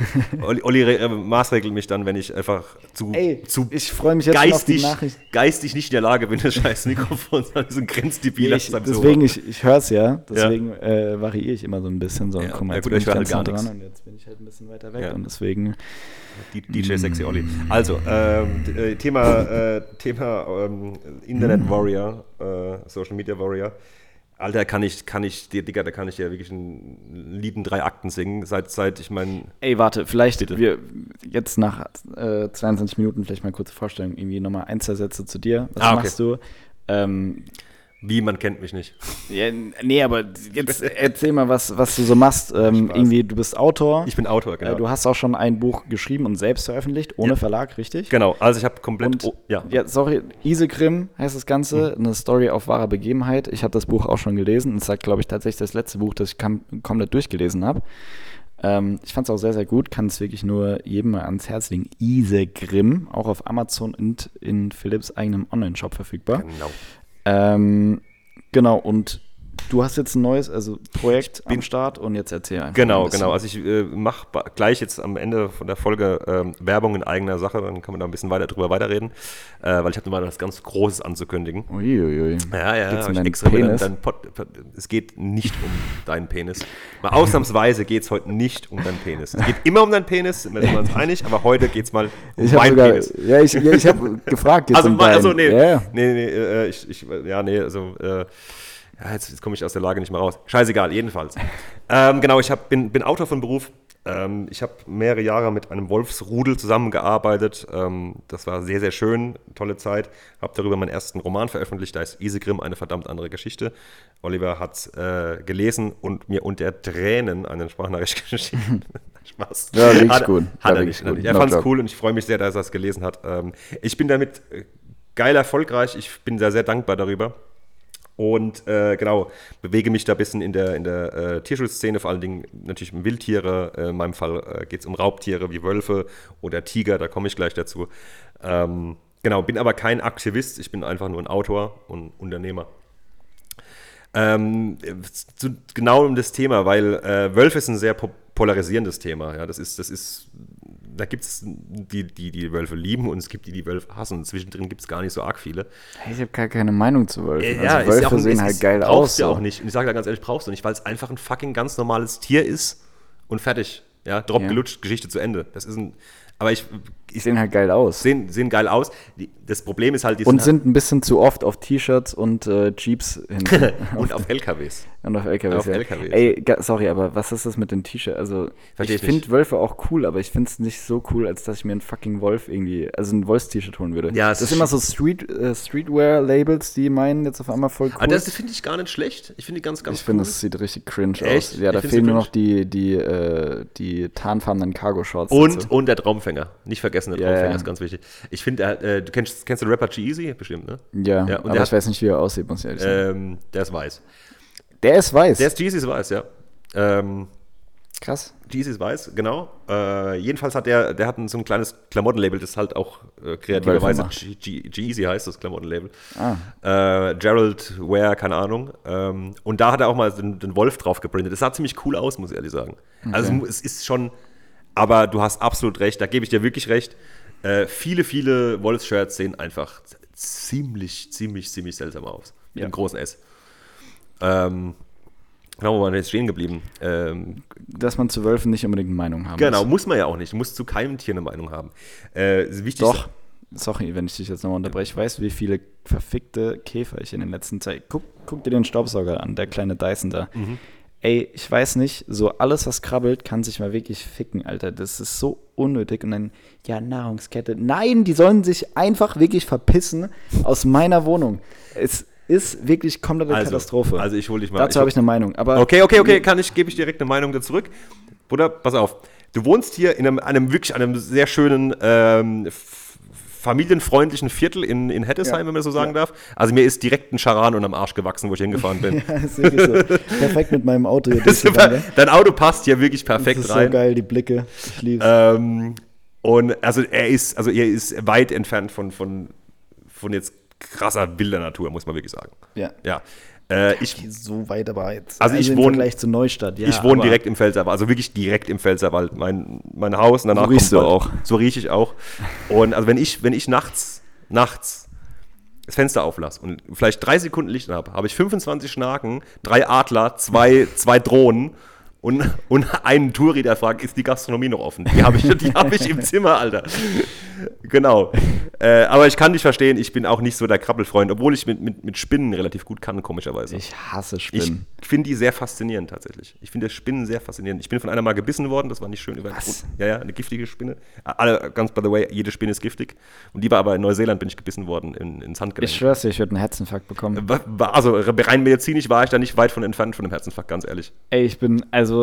Olli, Olli äh, maßregelt mich dann, wenn ich einfach zu, Ey, zu ich freue mich jetzt schon auf die geistig, Nachricht. geistig nicht in der Lage bin, das scheiß Mikrofon an diesen grenzdebiler Ich, deswegen, ich, ich höre es ja, deswegen äh, variiere ich immer so ein bisschen so. Ja, Guck mal, ja jetzt gut, bin ich ganz halt gar dran nichts. und jetzt bin ich halt ein bisschen weiter weg Ja. und deswegen. Die- DJ Sexy Olli. Also, ähm, äh, Thema, äh, Thema ähm, Internet Warrior, äh, Social Media Warrior. Alter, kann ich, kann ich dir, Digga, da kann ich ja wirklich ein Lied in drei Akten singen. Seit, seit ich mein, Ey, warte, vielleicht wir jetzt nach äh, 22 Minuten vielleicht mal kurze Vorstellung, irgendwie nochmal ein, zwei Sätze zu dir. Was Ah, okay. machst du? Ähm, wie, man kennt mich nicht. ja, nee, aber jetzt erzähl mal, was, was du so machst. Ähm, irgendwie, du bist Autor. Ich bin Autor, genau. Äh, du hast auch schon ein Buch geschrieben und selbst veröffentlicht, ohne Ja. Verlag, richtig? genau, also ich habe komplett, Und oh, ja, ja, sorry, Isegrim heißt das Ganze, eine Story auf wahrer Begebenheit. Ich habe das Buch auch schon gelesen. Es ist, glaube ich, tatsächlich das letzte Buch, das ich komplett durchgelesen habe. Ähm, ich fand es auch sehr, sehr gut. Kann es wirklich nur jedem mal ans Herz legen. Isegrim, auch auf Amazon und in Philips eigenem Online-Shop verfügbar. genau. Ähm, genau, und du hast jetzt ein neues also Projekt am Start und jetzt erzähl einfach. Genau, ein genau. Also ich äh, mache gleich jetzt am Ende von der Folge ähm, Werbung in eigener Sache, dann kann man da ein bisschen weiter drüber weiterreden, äh, weil ich habe mal was ganz Großes anzukündigen. Uiuiui. Ja, ja, Geht's um deinen extra Penis? Dein Pod, es geht nicht um deinen Penis. Mal ausnahmsweise geht es heute nicht um deinen Penis. Es geht immer um deinen Penis, sind wir uns einig, aber heute geht es mal um Ich meinen sogar, Penis. ja, ich, ja, ich habe gefragt. geht's Also, um also nee, ja. nee, nee, äh, ich, ich, ja, nee, also, äh, ja, jetzt, jetzt komme ich aus der Lage nicht mehr raus. Scheißegal, jedenfalls. ähm, genau, ich hab, bin, bin Autor von Beruf. Ähm, ich habe mehrere Jahre mit einem Wolfsrudel zusammengearbeitet. Ähm, das war sehr, sehr schön, tolle Zeit. Habe darüber meinen ersten Roman veröffentlicht. Da ist Isegrim eine verdammt andere Geschichte. Oliver hat äh, gelesen und mir unter Tränen eine Sprachnachricht geschickt. Spaß. Ja, wirklich hat, gut. Hat Ja, er nicht. gut. Er fand es cool und ich freue mich sehr, dass er es gelesen hat. Ähm, ich bin damit äh, geil erfolgreich. Ich bin sehr, sehr dankbar darüber. Und äh, genau, bewege mich da ein bisschen in der, in der äh, Tierschutzszene, vor allen Dingen natürlich um Wildtiere. Äh, in meinem Fall äh, geht es um Raubtiere wie Wölfe oder Tiger, da komme ich gleich dazu. Ähm, genau, bin aber kein Aktivist, ich bin einfach nur ein Autor und Unternehmer. Ähm, zu, genau um das Thema, weil äh, Wölfe ist ein sehr po polarisierendes Thema. Ja, das ist, das ist, da gibt es die, die die Wölfe lieben und es gibt die, die Wölfe hassen. Und zwischendrin gibt es gar nicht so arg viele. Hey, ich habe gar keine Meinung zu Wölfen. Äh, also ist Wölfe ja auch sehen halt geil brauchst aus. du ja so. auch nicht. Und ich sage da ganz ehrlich, brauchst du nicht, weil es einfach ein fucking ganz normales Tier ist und fertig. Ja, Drop Ja. gelutscht, Geschichte zu Ende. Das ist ein, aber ich, ich sehen halt geil aus. sehen, sehen geil aus. Das Problem ist halt, die und sind, ein bisschen zu oft auf T-Shirts und äh, Jeeps hinten. halt, und auf LKWs. und auf LKWs. auf ja. LKWs. Ey, sorry, aber was ist das mit den T-Shirts? Also, Versteh ich finde Wölfe auch cool, aber ich finde es nicht so cool, als dass ich mir einen fucking Wolf irgendwie, also ein Wolfs-T-Shirt holen würde. Ja, das ist immer so Street, äh, Streetwear-Labels, die meinen jetzt auf einmal voll cool. Aber das finde ich gar nicht schlecht. Ich finde die ganz, ganz ich finde, cool. das sieht richtig cringe Echt? aus. Ja, da Ich find's fehlen nur noch die, die, äh, die tarnfarbenen Cargo-Shorts. Und, dazu. und der Traumfänger. Nicht vergessen, der Ja, Traumfänger ja. ist ganz wichtig. Ich finde, äh, du kennst, kennst den Rapper G-Eazy? Bestimmt, ne? ja, ja, und aber ich hat- weiß nicht, wie er aussieht, muss ich ehrlich sagen. Ähm, der ist weiß. der ist weiß. Der ist G-Eazy ist weiß, ja. Ähm, Krass. Jeezy ist weiß, genau. Äh, jedenfalls hat der, der hat ein, so ein kleines Klamottenlabel, das halt auch äh, kreativerweise Jeezy heißt, das Klamottenlabel. Ah. Äh, Gerald Ware, keine Ahnung. Ähm, und da hat er auch mal den, den Wolf drauf gebrandet. Das sah ziemlich cool aus, muss ich ehrlich sagen. Also es mu- es ist schon, aber du hast absolut recht, da gebe ich dir wirklich recht. Äh, viele, viele Wolfs-Shirts sehen einfach ziemlich, ziemlich, ziemlich seltsam aus. Mit Ja. einem großen S. Ähm, genau, wo waren wir jetzt stehen geblieben? Ähm, Dass man zu Wölfen nicht unbedingt eine Meinung haben Genau, muss. muss man ja auch nicht. Du musst zu keinem Tier eine Meinung haben. Äh, das Wichtigste- Doch. Sorry, wenn ich dich jetzt nochmal unterbreche. Weißt du, wie viele verfickte Käfer ich in den letzten Zeit. Guck, guck dir den Staubsauger an, der kleine Dyson da. Mhm. Ey, ich weiß nicht, so alles, was krabbelt, kann sich mal wirklich ficken, Alter. Das ist so unnötig. Und dann, ja, Nahrungskette. Nein, die sollen sich einfach wirklich verpissen aus meiner Wohnung. Es ist wirklich komplette Also, Katastrophe. also ich hole dich mal. Dazu habe ich eine Meinung. Aber Okay, okay, okay, kann ich, gebe ich direkt eine Meinung dazu zurück. Bruder, pass auf. Du wohnst hier in einem, einem wirklich einem sehr schönen, ähm, familienfreundlichen Viertel in, in Hettesheim, Ja. wenn man das so sagen Ja. darf. Also mir ist direkt ein Charan unterm Arsch gewachsen, wo ich hingefahren bin. Ja, ist wirklich so. Perfekt mit meinem Auto hier Das ist durchgegangen. super. Dein Auto passt hier wirklich Das perfekt ist so rein. geil, die Blicke. Ich lieb's. Ähm, und also er ist, also er ist weit entfernt von, von, von jetzt krasser wilder Natur, muss man wirklich sagen. ja. Ja. Äh, ich, So weit aber jetzt. Also ich im wohne- Vergleich zu Neustadt, ja. ich wohne direkt im Pfälzerwald, also wirklich direkt im Pfälzerwald. Mein, mein Haus und danach So riechst du Wald. auch. So rieche ich auch. Und also wenn ich, wenn ich nachts, nachts das Fenster auflasse und vielleicht drei Sekunden Licht habe, habe ich 25 Schnaken, drei Adler, zwei, zwei Drohnen und, und einen Touri, der fragt, ist die Gastronomie noch offen? Die habe ich, die habe ich im Zimmer, Alter. Genau. Äh, aber ich kann dich verstehen, ich bin auch nicht so der Krabbelfreund, obwohl ich mit, mit, mit Spinnen relativ gut kann, komischerweise. Ich hasse Ich Spinnen. finde die sehr faszinierend tatsächlich. Ich finde Spinnen sehr faszinierend. Ich bin von einer mal gebissen worden, das war nicht schön. Über Was? Ja, ja, eine giftige Spinne. Alle, ganz by the way, jede Spinne ist giftig. Und die war aber in Neuseeland, bin ich gebissen worden, in, ins Handgelenk. ich schwör's dir, ich würde einen Herzinfarkt bekommen. Also rein medizinisch war ich da nicht weit von entfernt von dem Herzinfarkt, ganz ehrlich. Ey, ich bin, also,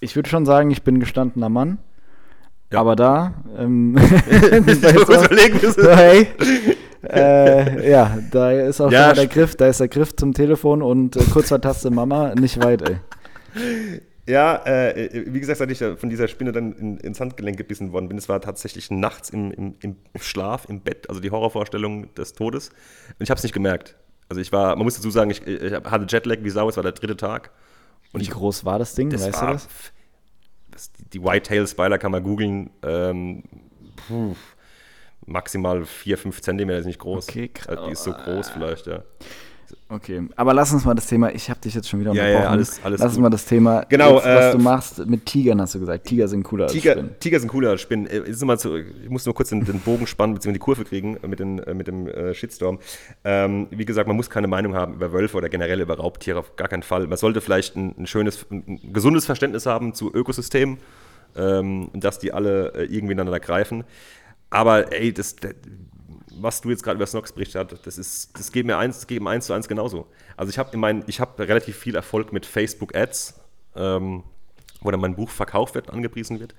ich würde schon sagen, ich bin gestandener Mann. Ja. Aber da, ähm, hey, äh, ja, da ist auch Ja, schon mal der Griff, da ist der Griff zum Telefon und äh, kurz vor Taste Mama, nicht weit, ey. Ja, äh, wie gesagt, als ich da von dieser Spinne dann in, ins Handgelenk gebissen worden bin, es war tatsächlich nachts im, im, im Schlaf, im Bett, also die Horrorvorstellung des Todes. Und ich habe es nicht gemerkt. Also ich war, man muss dazu sagen, ich, ich hatte Jetlag wie Sau, es war der dritte Tag. Und Wie ich, groß war das Ding, das weißt war, du das? Die Whitetail Spider kann man googeln. Ähm, maximal 4, 5 Zentimeter ist nicht groß. Okay, krass. Also die ist so groß vielleicht, ja. Okay, aber lass uns mal das Thema, ich habe dich jetzt schon wieder Ja, unterbrochen. ja, alles- alles lass uns mal das Thema, Genau, jetzt, was äh, du machst mit Tigern, hast du gesagt. Tiger sind cooler als Tiger, Spinnen. Tiger sind cooler als Spinnen. Äh, Jetzt mal zu, ich muss nur kurz den, den Bogen spannen, beziehungsweise die Kurve kriegen äh, mit, den, äh, mit dem äh, Shitstorm. Ähm, wie gesagt, man muss keine Meinung haben über Wölfe oder generell über Raubtiere, auf gar keinen Fall. Man sollte vielleicht ein, ein schönes, ein, gesundes Verständnis haben zu Ökosystemen, ähm, dass die alle äh, irgendwie ineinander greifen. Aber ey, das was du jetzt gerade über Snox berichtet hast, das ist, das geht mir eins, das geht mir eins zu eins genauso. Also ich habe in meinen, ich habe relativ viel Erfolg mit Facebook Ads, ähm, wo dann mein Buch verkauft wird, angepriesen wird.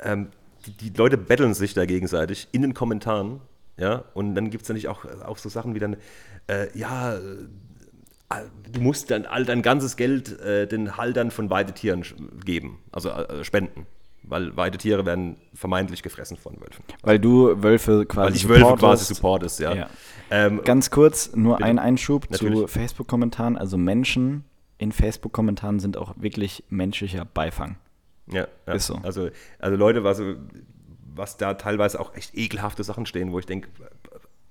Ähm, die, die Leute betteln sich da gegenseitig in den Kommentaren, ja, und dann gibt es natürlich auch, auch so Sachen wie dann, äh, ja, äh, du musst dann all dein ganzes Geld äh, den Haltern von Weidetieren geben, also äh, spenden. Weil Weidetiere werden vermeintlich gefressen von Wölfen. Weil du Wölfe quasi Weil ich Wölfe quasi supportest, ja. Ja. Ähm, Ganz kurz, nur Bitte. ein Einschub zu Natürlich. Facebook-Kommentaren. Also Menschen in Facebook-Kommentaren sind auch wirklich menschlicher Beifang. Ja, ja. Ist so. Also, also Leute, was, was da teilweise auch echt ekelhafte Sachen stehen, wo ich denke,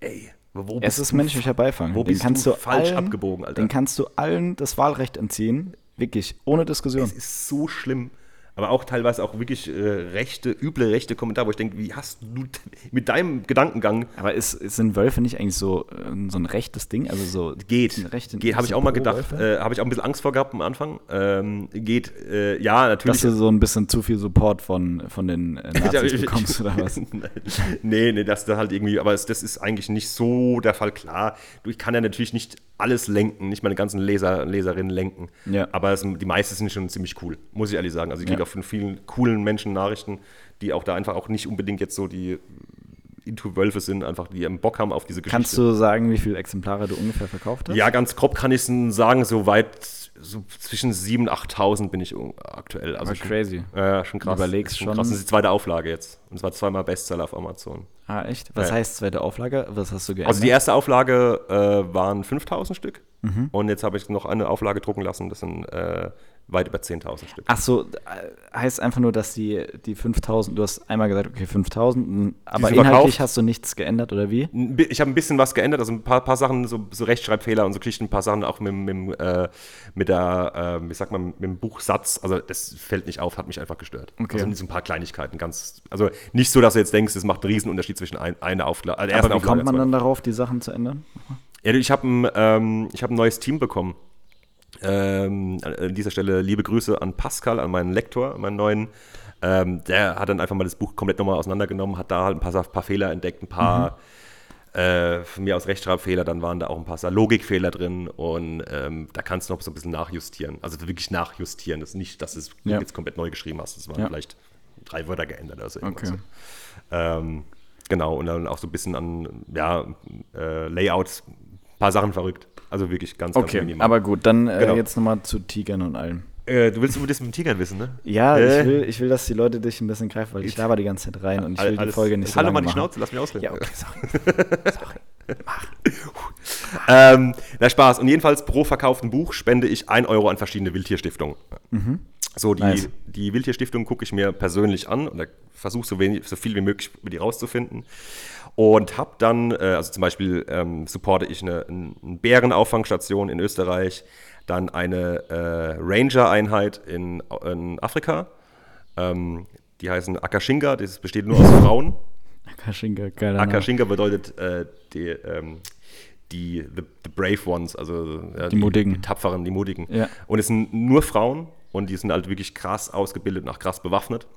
ey, wo Es bist ist du menschlicher Beifang. wo den bist kannst du du falsch allen, abgebogen, Alter? Den kannst du allen das Wahlrecht entziehen. Wirklich, ohne Diskussion. Es ist so schlimm. Aber auch teilweise auch wirklich äh, rechte, üble rechte Kommentare, wo ich denke, wie hast du mit deinem Gedankengang Aber ist, sind Wölfe nicht eigentlich so, äh, so ein rechtes Ding? Also so geht, rechte- geht habe ich auch mal gedacht, äh, habe ich auch ein bisschen Angst vor gehabt am Anfang. Ähm, geht, äh, ja, Dass natürlich. du so ein bisschen zu viel Support von, von den äh, Nazis bekommst oder was? nee, nee, das da halt irgendwie, aber das ist eigentlich nicht so der Fall. Klar, du, ich kann ja natürlich nicht alles lenken, nicht meine ganzen Leser, Leserinnen lenken. Ja. Aber es, die meisten sind schon ziemlich cool, muss ich ehrlich sagen. Also ich kriege Ja. auch von vielen coolen Menschen Nachrichten, die auch da einfach auch nicht unbedingt jetzt so die into Wölfe sind, einfach die einen Bock haben auf diese Geschichte. Kannst du sagen, wie viele Exemplare du ungefähr verkauft hast? Ja, ganz grob kann ich es sagen, soweit so zwischen 7.000 und 8.000 bin ich aktuell. Also schon, crazy. Ja, schon krass. Überlegst schon. schon. Krass. Das ist die zweite Auflage jetzt. Und zwar zweimal Bestseller auf Amazon. Ah, echt? Was Ja. heißt zweite Auflage? Was hast du geändert? Also die erste Auflage äh, waren 5.000 Stück. Mhm. Und jetzt habe ich noch eine Auflage drucken lassen. Das sind äh, weit über 10.000 Stück. Ach so, äh, heißt einfach nur, dass die, die 5000, du hast einmal gesagt, okay, 5000, m, aber inhaltlich verkauft. hast du nichts geändert, oder wie? Ich habe ein bisschen was geändert, also ein paar, paar Sachen, so, so Rechtschreibfehler und so Geschichten, ein paar Sachen auch mit, mit, äh, mit der, äh, wie sagt man, mit dem Buchsatz. Also das fällt nicht auf, hat mich einfach gestört. Okay. Also so ein paar Kleinigkeiten, ganz, also nicht so, dass du jetzt denkst, es macht einen Riesenunterschied zwischen ein, einer Auflage, also Aber wie Auflage kommt man dann darauf, die Sachen zu ändern? Ja, ich habe ein, ähm, ich hab ein neues Team bekommen. Ähm, an dieser Stelle liebe Grüße an Pascal, an meinen Lektor, an meinen neuen. Ähm, der hat dann einfach mal das Buch komplett nochmal auseinandergenommen, hat da halt ein paar, paar Fehler entdeckt, ein paar äh, von mir aus Rechtschreibfehler, dann waren da auch ein paar Logikfehler drin und ähm, da kannst du noch so ein bisschen nachjustieren. Also wirklich nachjustieren. Das ist nicht, dass du es Ja. jetzt komplett neu geschrieben hast. Das waren Ja. vielleicht drei Wörter geändert oder so. Okay. irgendwas. Ähm, genau, und dann auch so ein bisschen an ja, äh, Layout, ein paar Sachen verrückt. Also wirklich ganz, ganz Okay, minimal. aber gut, dann äh, Genau. jetzt nochmal zu Tigern und allem. äh, du willst über das mit dem Tigern wissen, ne? Ja, Äh. ich, will, ich will, dass die Leute dich ein bisschen greifen, weil ich laber die ganze Zeit rein und ich will die Alles- Folge nicht so Halt doch lange mal die machen. Schnauze, lass mich ausreden. Ja, okay, sorry. Ähm, na Spaß. Und jedenfalls pro verkauften Buch spende ich 1 Euro an verschiedene Wildtierstiftungen. So, die, Mhm. Nice. die Wildtierstiftung gucke ich mir persönlich an und versuche so, wenig- so viel wie möglich über die rauszufinden. Und habe dann, äh, also zum Beispiel ähm, supporte ich eine, eine Bärenauffangstation in Österreich, dann eine äh, Ranger-Einheit in, in Afrika. Ähm, die heißen Akashinga, das besteht nur aus Frauen. Akashinga, Name. Akashinga bedeutet äh, die, ähm, die the, the Brave Ones, also ja, Die Mutigen. die Tapferen, die Mutigen. Ja. Und es sind nur Frauen und die sind halt wirklich krass ausgebildet und auch krass bewaffnet.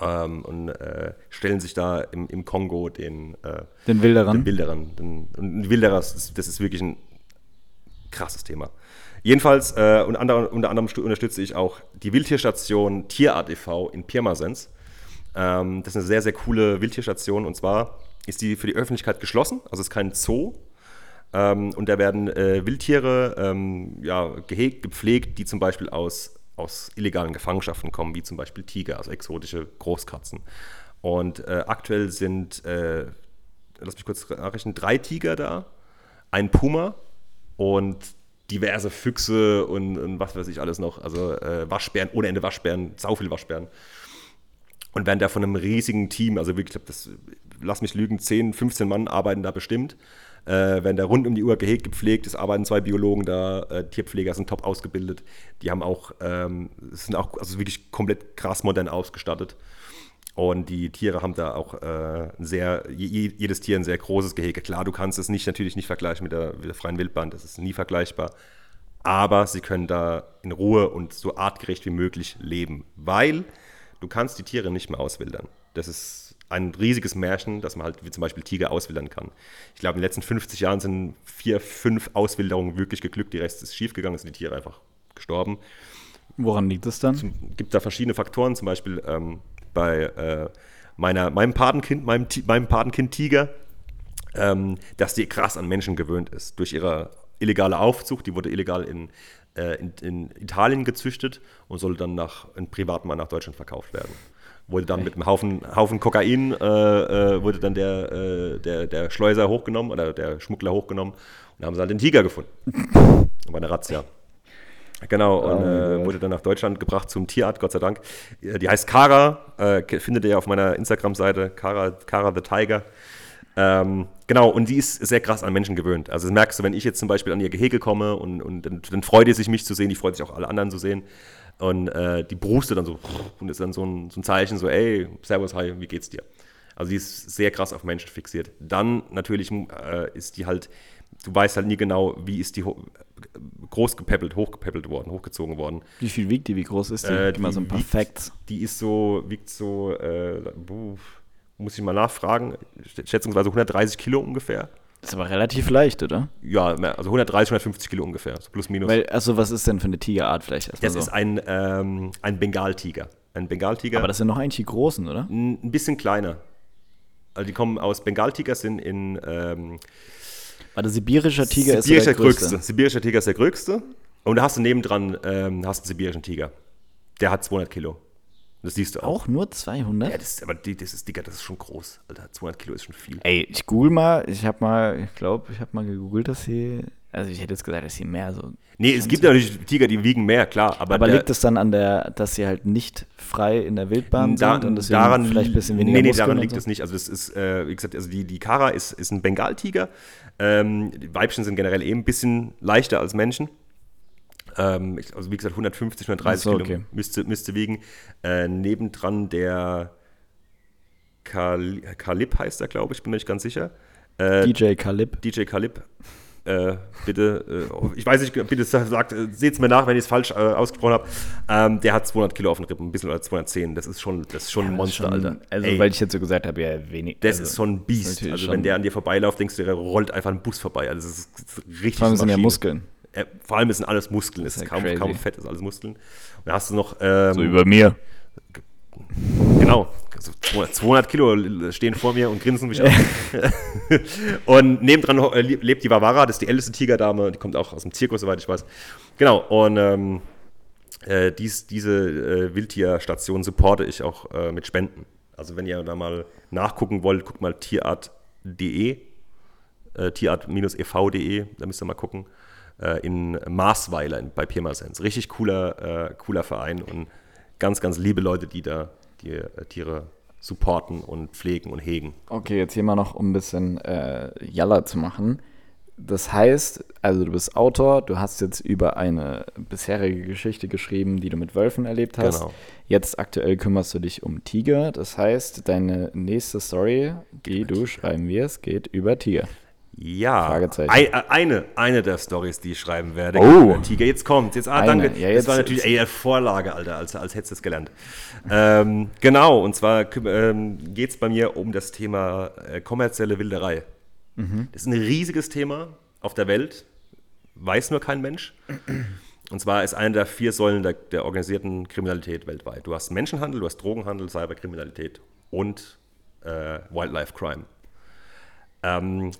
Ähm, und äh, stellen sich da im, im Kongo den, äh, Den Wilderern. den Wilderern. Den, und Wilderer, das ist, das ist wirklich ein krasses Thema. Jedenfalls, äh, unter, anderem, unter anderem unterstütze ich auch die Wildtierstation Tierart e.V. in Pirmasens. Ähm, das ist eine sehr, sehr coole Wildtierstation und zwar ist die für die Öffentlichkeit geschlossen, also es ist kein Zoo. Ähm, und da werden äh, Wildtiere ähm, ja, gehegt, gepflegt, die zum Beispiel aus, aus illegalen Gefangenschaften kommen, wie zum Beispiel Tiger, also exotische Großkatzen. Und äh, aktuell sind, äh, lass mich kurz nachrechnen, drei Tiger da, ein Puma und diverse Füchse und, und was weiß ich alles noch. Also äh, Waschbären, ohne Ende Waschbären, sau viel Waschbären. Und werden da von einem riesigen Team, also wirklich, ich glaube, das, lass mich lügen, 10, 15 Mann arbeiten da bestimmt. Äh, werden da rund um die Uhr gehegt, gepflegt. Es arbeiten zwei Biologen da, äh, Tierpfleger sind top ausgebildet. Die haben auch, ähm, sind auch also wirklich komplett krass modern ausgestattet. Und die Tiere haben da auch äh, sehr, je, jedes Tier ein sehr großes Gehege. Klar, du kannst es nicht natürlich nicht vergleichen mit der, mit der freien Wildbahn, das ist nie vergleichbar. Aber sie können da in Ruhe und so artgerecht wie möglich leben, weil du kannst die Tiere nicht mehr auswildern. Das ist ein riesiges Märchen, dass man halt wie zum Beispiel Tiger auswildern kann. Ich glaube, in den letzten 50 Jahren sind vier, fünf Auswilderungen wirklich geglückt, die Rest ist schiefgegangen, sind die Tiere einfach gestorben Woran liegt es dann? gibt da verschiedene Faktoren, zum Beispiel ähm, bei äh, meiner, meinem Patenkind, meinem, meinem Patenkind Tiger, ähm, dass die krass an Menschen gewöhnt ist. Durch ihre illegale Aufzucht, die wurde illegal in, äh, in, in Italien gezüchtet und soll dann nach, in Privatmann nach Deutschland verkauft werden. Wurde dann mit einem Haufen, Haufen Kokain, äh, äh, wurde dann der, äh, der, der Schleuser hochgenommen oder der Schmuggler hochgenommen und da haben sie halt den Tiger gefunden. Bei einer Razzia. Genau, und Oh äh, wurde dann nach Deutschland gebracht zum Tierarzt, Gott sei Dank. Äh, Die heißt Kara, äh, findet ihr auf meiner Instagram-Seite, Kara, Kara the Tiger. Ähm, genau, und die ist sehr krass an Menschen gewöhnt. Also das merkst du, wenn ich jetzt zum Beispiel an ihr Gehege komme und, und dann, dann freut die sich, mich zu sehen, die freut sich auch alle anderen zu sehen. Und äh, die brustet dann so und ist dann so ein, so ein Zeichen, so, ey, servus, hi, wie geht's dir? Also die ist sehr krass auf Menschen fixiert. Dann natürlich äh, ist die halt, du weißt halt nie genau, wie ist die groß gepäppelt, hochgepäppelt worden, hochgezogen worden. Wie viel wiegt die? Wie groß ist die? Äh, Gib mal so ein paar wiegt- Facts. Die ist so, wiegt so, äh, muss ich mal nachfragen, schätzungsweise 130 Kilo ungefähr. Ist aber relativ leicht, oder? Ja, also 130, 150 Kilo ungefähr, so plus minus. Weil, also was ist denn für eine Tigerart vielleicht das so? ist ein, ähm, ein Bengaltiger. Ein Bengaltiger, aber das sind noch eigentlich die großen, oder? ein bisschen kleiner. Also die kommen aus Bengaltiger, sind in ähm, der sibirischer Tiger ist sibirischer der größte. größte. Sibirischer Tiger ist der größte. Und da hast du nebendran ähm, hast einen sibirischen Tiger. Der hat 200 Kilo. Das siehst du auch. Auch nur 200? Ja, das, aber die, das ist, Digga, das ist schon groß. Alter, 200 Kilo ist schon viel. Ey, ich google mal, ich habe mal, ich glaube, ich habe mal gegoogelt, dass sie, also ich hätte jetzt gesagt, dass sie mehr so. Nee, es gibt natürlich Tiger, die wiegen mehr, klar. Aber, Aber der, liegt es dann an der, dass sie halt nicht frei in der Wildbahn da, sind und deswegen daran, vielleicht ein bisschen weniger Nee, nee, Muskeln daran liegt so? es nicht. Also das ist, äh, wie gesagt, also die, die Kara ist, ist ein Bengaltiger. Ähm, die Weibchen sind generell eben ein bisschen leichter als Menschen. Ähm, also wie gesagt, 150, 130 Ach so, Kilo okay. müsste, müsste wiegen. Äh, nebendran der Kal Kalib heißt er, glaube ich, bin mir nicht ganz sicher. Äh, DJ Kalib. DJ Kalib, äh, bitte, äh, ich weiß nicht, bitte sagt, äh, seht es mir nach, wenn ich es falsch äh, ausgesprochen habe. Ähm, der hat 200 Kilo auf den Rippen, ein bisschen oder 210. Das ist schon, das ist schon ein Monster, Schon- Alter. Also, Ey, weil ich jetzt so gesagt habe, ja, wenig. das also, ist schon ein Biest. Also wenn der an dir vorbeiläuft, denkst du, der rollt einfach ein Bus vorbei. Also das ist, das ist richtig Vor allem sind ja. Muskeln. Äh, vor allem sind alles Muskeln. Es ist ist ja kaum, kaum Fett, ist alles Muskeln. Und dann hast du noch, ähm, So über mir. Genau. Also 200 200 Kilo stehen vor mir und grinsen mich an. und nebendran äh, lebt die Vavara, das ist die älteste Tigerdame, die kommt auch aus dem Zirkus, soweit ich weiß. Genau, und ähm, äh, dies, diese äh, Wildtierstation supporte ich auch äh, mit Spenden. Also wenn ihr da mal nachgucken wollt, guckt mal tierart.de, äh, tierart-ev.de, da müsst ihr mal gucken, äh, in Marsweiler bei Pirmasens. Richtig cooler, äh, cooler Verein und ganz, ganz liebe Leute, die da die äh, Tiere supporten und pflegen und hegen. Okay, jetzt hier mal noch, um ein bisschen äh, Jalla zu machen. Das heißt, also du bist Autor, du hast jetzt über eine bisherige Geschichte geschrieben, die du mit Wölfen erlebt hast. Genau. Jetzt aktuell kümmerst du dich um Tiger. Das heißt, deine nächste Story, die du schreiben wirst, geht über Tiger. Ja, Fragezeichen. Ei- äh, eine, eine der Stories, die ich schreiben werde. Oh. Äh, Tiger, jetzt kommt. Jetzt, ah, Eine. danke. Ja, das jetzt- war natürlich jetzt- ey, Vorlage, Alter, als, als hättest du es gelernt. ähm, genau, und zwar ähm, geht es bei mir um das Thema äh, kommerzielle Wilderei. Mhm. Das ist ein riesiges Thema auf der Welt, weiß nur kein Mensch. Und zwar ist eine der vier Säulen der, der organisierten Kriminalität weltweit. Du hast Menschenhandel, du hast Drogenhandel, Cyberkriminalität und äh, Wildlife Crime. Ähm,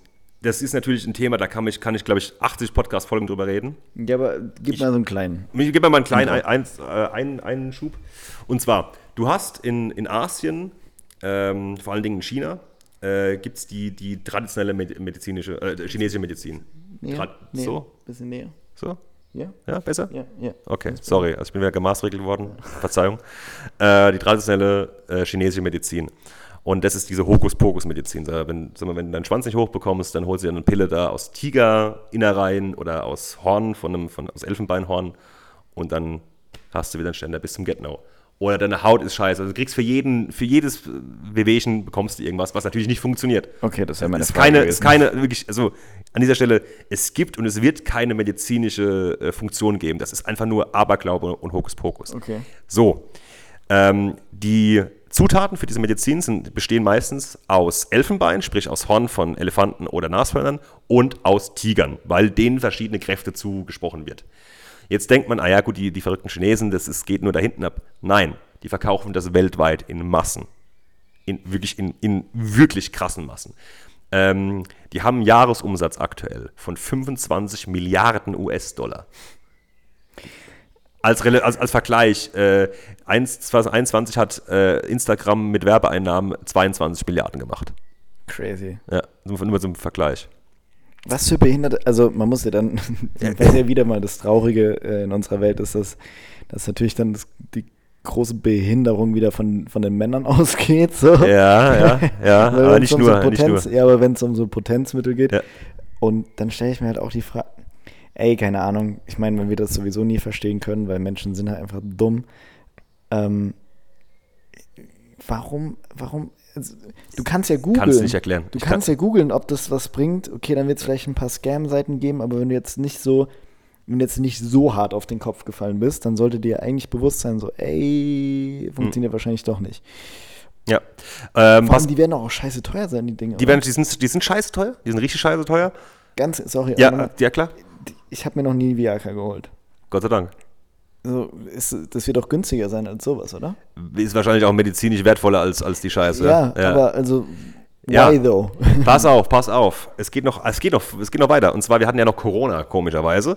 das ist natürlich ein Thema, da kann ich, kann ich glaube ich, 80 Podcast-Folgen drüber reden. Ja, aber gib mal so einen kleinen. Ich gebe mal einen kleinen ein, ein, äh, einen, einen Schub. Und zwar, du hast in, in Asien, ähm, vor allen Dingen in China, äh, gibt es die, die traditionelle med medizinische, äh, chinesische Medizin. Tra So? Bisschen näher. So? Ja, Ja, besser? ja, ja. Okay, sorry, also ich bin wieder gemaßregelt worden. Verzeihung. Äh, die traditionelle äh, chinesische Medizin. Und das ist diese Hokuspokus-Medizin. Wenn, mal, wenn du deinen Schwanz nicht hochbekommst, dann holst du dir eine Pille da aus Tigerinnereien oder aus Horn, von einem, von, aus Elfenbeinhorn und dann hast du wieder einen Ständer bis zum Get-No. Oder deine Haut ist scheiße. Also du kriegst für, jeden, für jedes Wehwehchen bekommst du irgendwas, was natürlich nicht funktioniert. Okay, das wäre meine Es ist Frage keine, gewesen. ist keine, wirklich, also an dieser Stelle, es gibt und es wird keine medizinische äh, Funktion geben. Das ist einfach nur Aberglaube und Hokuspokus. Okay. So, ähm, die Zutaten für diese Medizin sind, bestehen meistens aus Elfenbein, sprich aus Horn von Elefanten oder Nashörnern und aus Tigern, weil denen verschiedene Kräfte zugesprochen wird. Jetzt denkt man, ah ja gut, die, die verrückten Chinesen, das ist, geht nur da hinten ab. Nein, die verkaufen das weltweit in Massen. In wirklich, in, in wirklich krassen Massen. Ähm, die haben einen Jahresumsatz aktuell von 25 Milliarden US-Dollar. Als, als, als Vergleich, äh, 1, 2021 hat äh, Instagram mit Werbeeinnahmen 22 Milliarden gemacht. Crazy. Ja, nur nur zum Vergleich. Was für Behinderte, also man muss ja dann, weil ja wieder mal das Traurige äh, in unserer Welt ist, dass, dass natürlich dann das, die große Behinderung wieder von, von den Männern ausgeht. So. Ja, ja, ja, aber nicht um nur, so nicht Potenz, nur. Ja, aber wenn es um so Potenzmittel geht. Ja. Und dann stelle ich mir halt auch die Frage, ey, keine Ahnung, ich meine, wenn wir das sowieso nie verstehen können, weil Menschen sind halt einfach dumm. Ähm, warum, warum, also, du kannst ja googeln. Kannst nicht erklären. Du Ich kannst ja googeln, ob das was bringt. Okay, dann wird es vielleicht ein paar Scam-Seiten geben, aber wenn du jetzt nicht so, wenn du jetzt nicht so hart auf den Kopf gefallen bist, dann sollte dir eigentlich bewusst sein, so, ey, funktioniert wahrscheinlich doch nicht. Ja. Ähm, Vor allem, die werden auch scheiße teuer sein, die Dinge. die, werden, die, sind, die sind scheiße teuer, die sind richtig scheiße teuer. Ganz, sorry, Ja, ja klar. Ich habe mir noch nie Viagra geholt. Gott sei Dank. Also, ist, das wird doch günstiger sein als sowas, oder? Ist wahrscheinlich auch medizinisch wertvoller als, als die Scheiße. Ja, aber also, Ja. why though? Pass auf, pass auf. Es geht noch, es geht noch, es geht noch weiter. Und zwar, wir hatten ja noch Corona, komischerweise.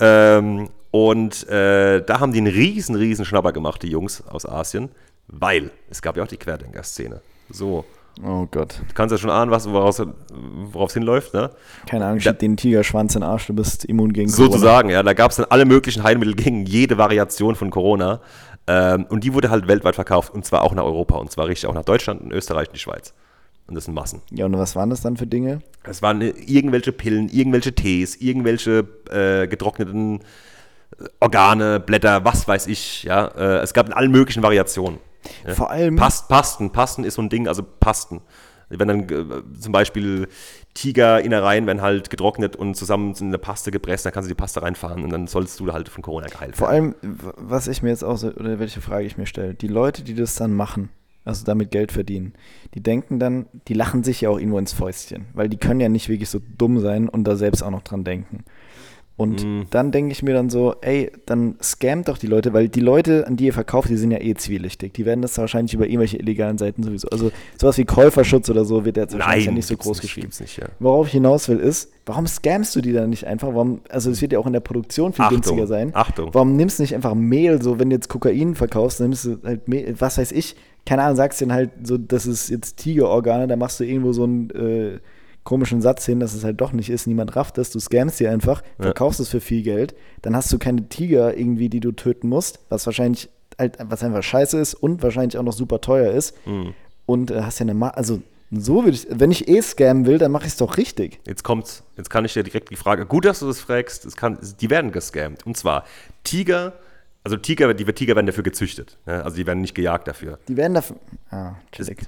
Ähm, Und äh, da haben die einen riesen, riesen Schnapper gemacht, die Jungs aus Asien, weil es gab ja auch die Querdenker-Szene. So. Oh Gott. Du kannst ja schon ahnen, was, woraus es hinläuft, ne? Keine Ahnung, schieb den Tigerschwanz in den Arsch, du bist immun gegen Sozusagen, ja. Da gab es dann alle möglichen Heilmittel gegen jede Variation von Corona. Ähm, und die wurde halt weltweit verkauft und zwar auch nach Europa und zwar richtig auch nach Deutschland und Österreich und die Schweiz. Und das sind Massen. Ja, und was waren das dann für Dinge? Es waren irgendwelche Pillen, irgendwelche Tees, irgendwelche äh, getrockneten Organe, Blätter, was weiß ich. Ja, äh, es gab in allen möglichen Variationen. Ja. Vor allem. Past, Pasten, Pasten ist so ein Ding, also Pasten. Wenn dann äh, zum Beispiel Tigerinnereien werden halt getrocknet und zusammen in eine Paste gepresst, dann kannst du die Paste reinfahren und dann sollst du halt von Corona geheilt Vor allem, was ich mir jetzt auch so, oder welche Frage ich mir stelle, die Leute, die das dann machen, also damit Geld verdienen, die denken dann, die lachen sich ja auch irgendwo ins Fäustchen, weil die können ja nicht wirklich so dumm sein und da selbst auch noch dran denken. Und mm. dann denke ich mir dann so, ey, dann scammt doch die Leute, weil die Leute, an die ihr verkauft, die sind ja eh zwielichtig. Die werden das wahrscheinlich über irgendwelche illegalen Seiten sowieso. Also sowas wie Käuferschutz oder so wird jetzt wahrscheinlich ja nicht so groß nicht, geschrieben. Nicht, ja. Worauf ich hinaus will, ist, warum scammst du die dann nicht einfach? Warum, also es wird ja auch in der Produktion viel Achtung, günstiger sein. Achtung. Warum nimmst du nicht einfach Mehl, so wenn du jetzt Kokain verkaufst, dann nimmst du halt Mehl, was weiß ich, keine Ahnung, sagst du dann halt so, das ist jetzt Tigerorgane, da machst du irgendwo so ein äh, komischen Satz hin, dass es halt doch nicht ist, niemand rafft es, du scamst sie einfach, verkaufst ja. es für viel Geld, dann hast du keine Tiger irgendwie, die du töten musst, was wahrscheinlich halt, was einfach scheiße ist und wahrscheinlich auch noch super teuer ist. Mhm. Und äh, hast ja eine, Ma also so würde ich, wenn ich eh scammen will, dann mache ich es doch richtig. Jetzt kommt's, jetzt kann ich dir direkt die Frage, gut, dass du das fragst, das kann, die werden gescammt. Und zwar Tiger, also Tiger, die Tiger werden dafür gezüchtet, ne? also die werden nicht gejagt dafür. Die werden dafür, ah, chillig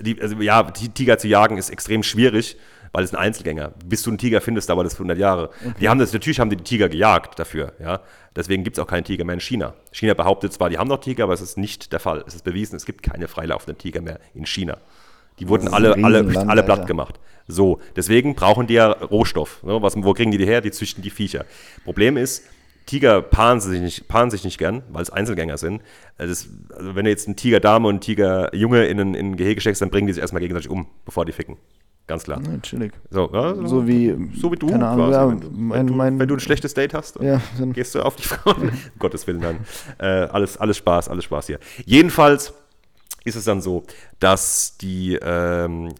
die, also ja, Tiger zu jagen ist extrem schwierig, weil es ein Einzelgänger. Bis du einen Tiger findest, dauert das 100 Jahre. Okay. Die haben das, natürlich haben die, die Tiger gejagt dafür, ja. Deswegen gibt es auch keinen Tiger mehr in China. China behauptet zwar, die haben noch Tiger, aber es ist nicht der Fall. Es ist bewiesen, es gibt keine freilaufenden Tiger mehr in China. Die wurden alle, alle, alle platt gemacht. So, deswegen brauchen die ja Rohstoff. Ne? Was, wo kriegen die die her? Die züchten die Viecher. Problem ist, Tiger paaren sich nicht, paaren sich nicht gern, weil es Einzelgänger sind. Das, also wenn du jetzt einen Tiger-Dame und einen Tiger-Junge in, in ein Gehege steckst, dann bringen die sich erstmal gegenseitig um, bevor die ficken. Ganz klar. Ja, chillig. So, ja, so, so, wie, so wie du keine Ahnung, quasi. Ja, wenn, du, mein, wenn, du, mein, wenn, du, ein schlechtes Date hast, ja, dann gehst du auf die Frau. um Gottes Willen dann. Äh, alles, alles Spaß, alles Spaß hier. Jedenfalls ist es dann so, dass die, ähm,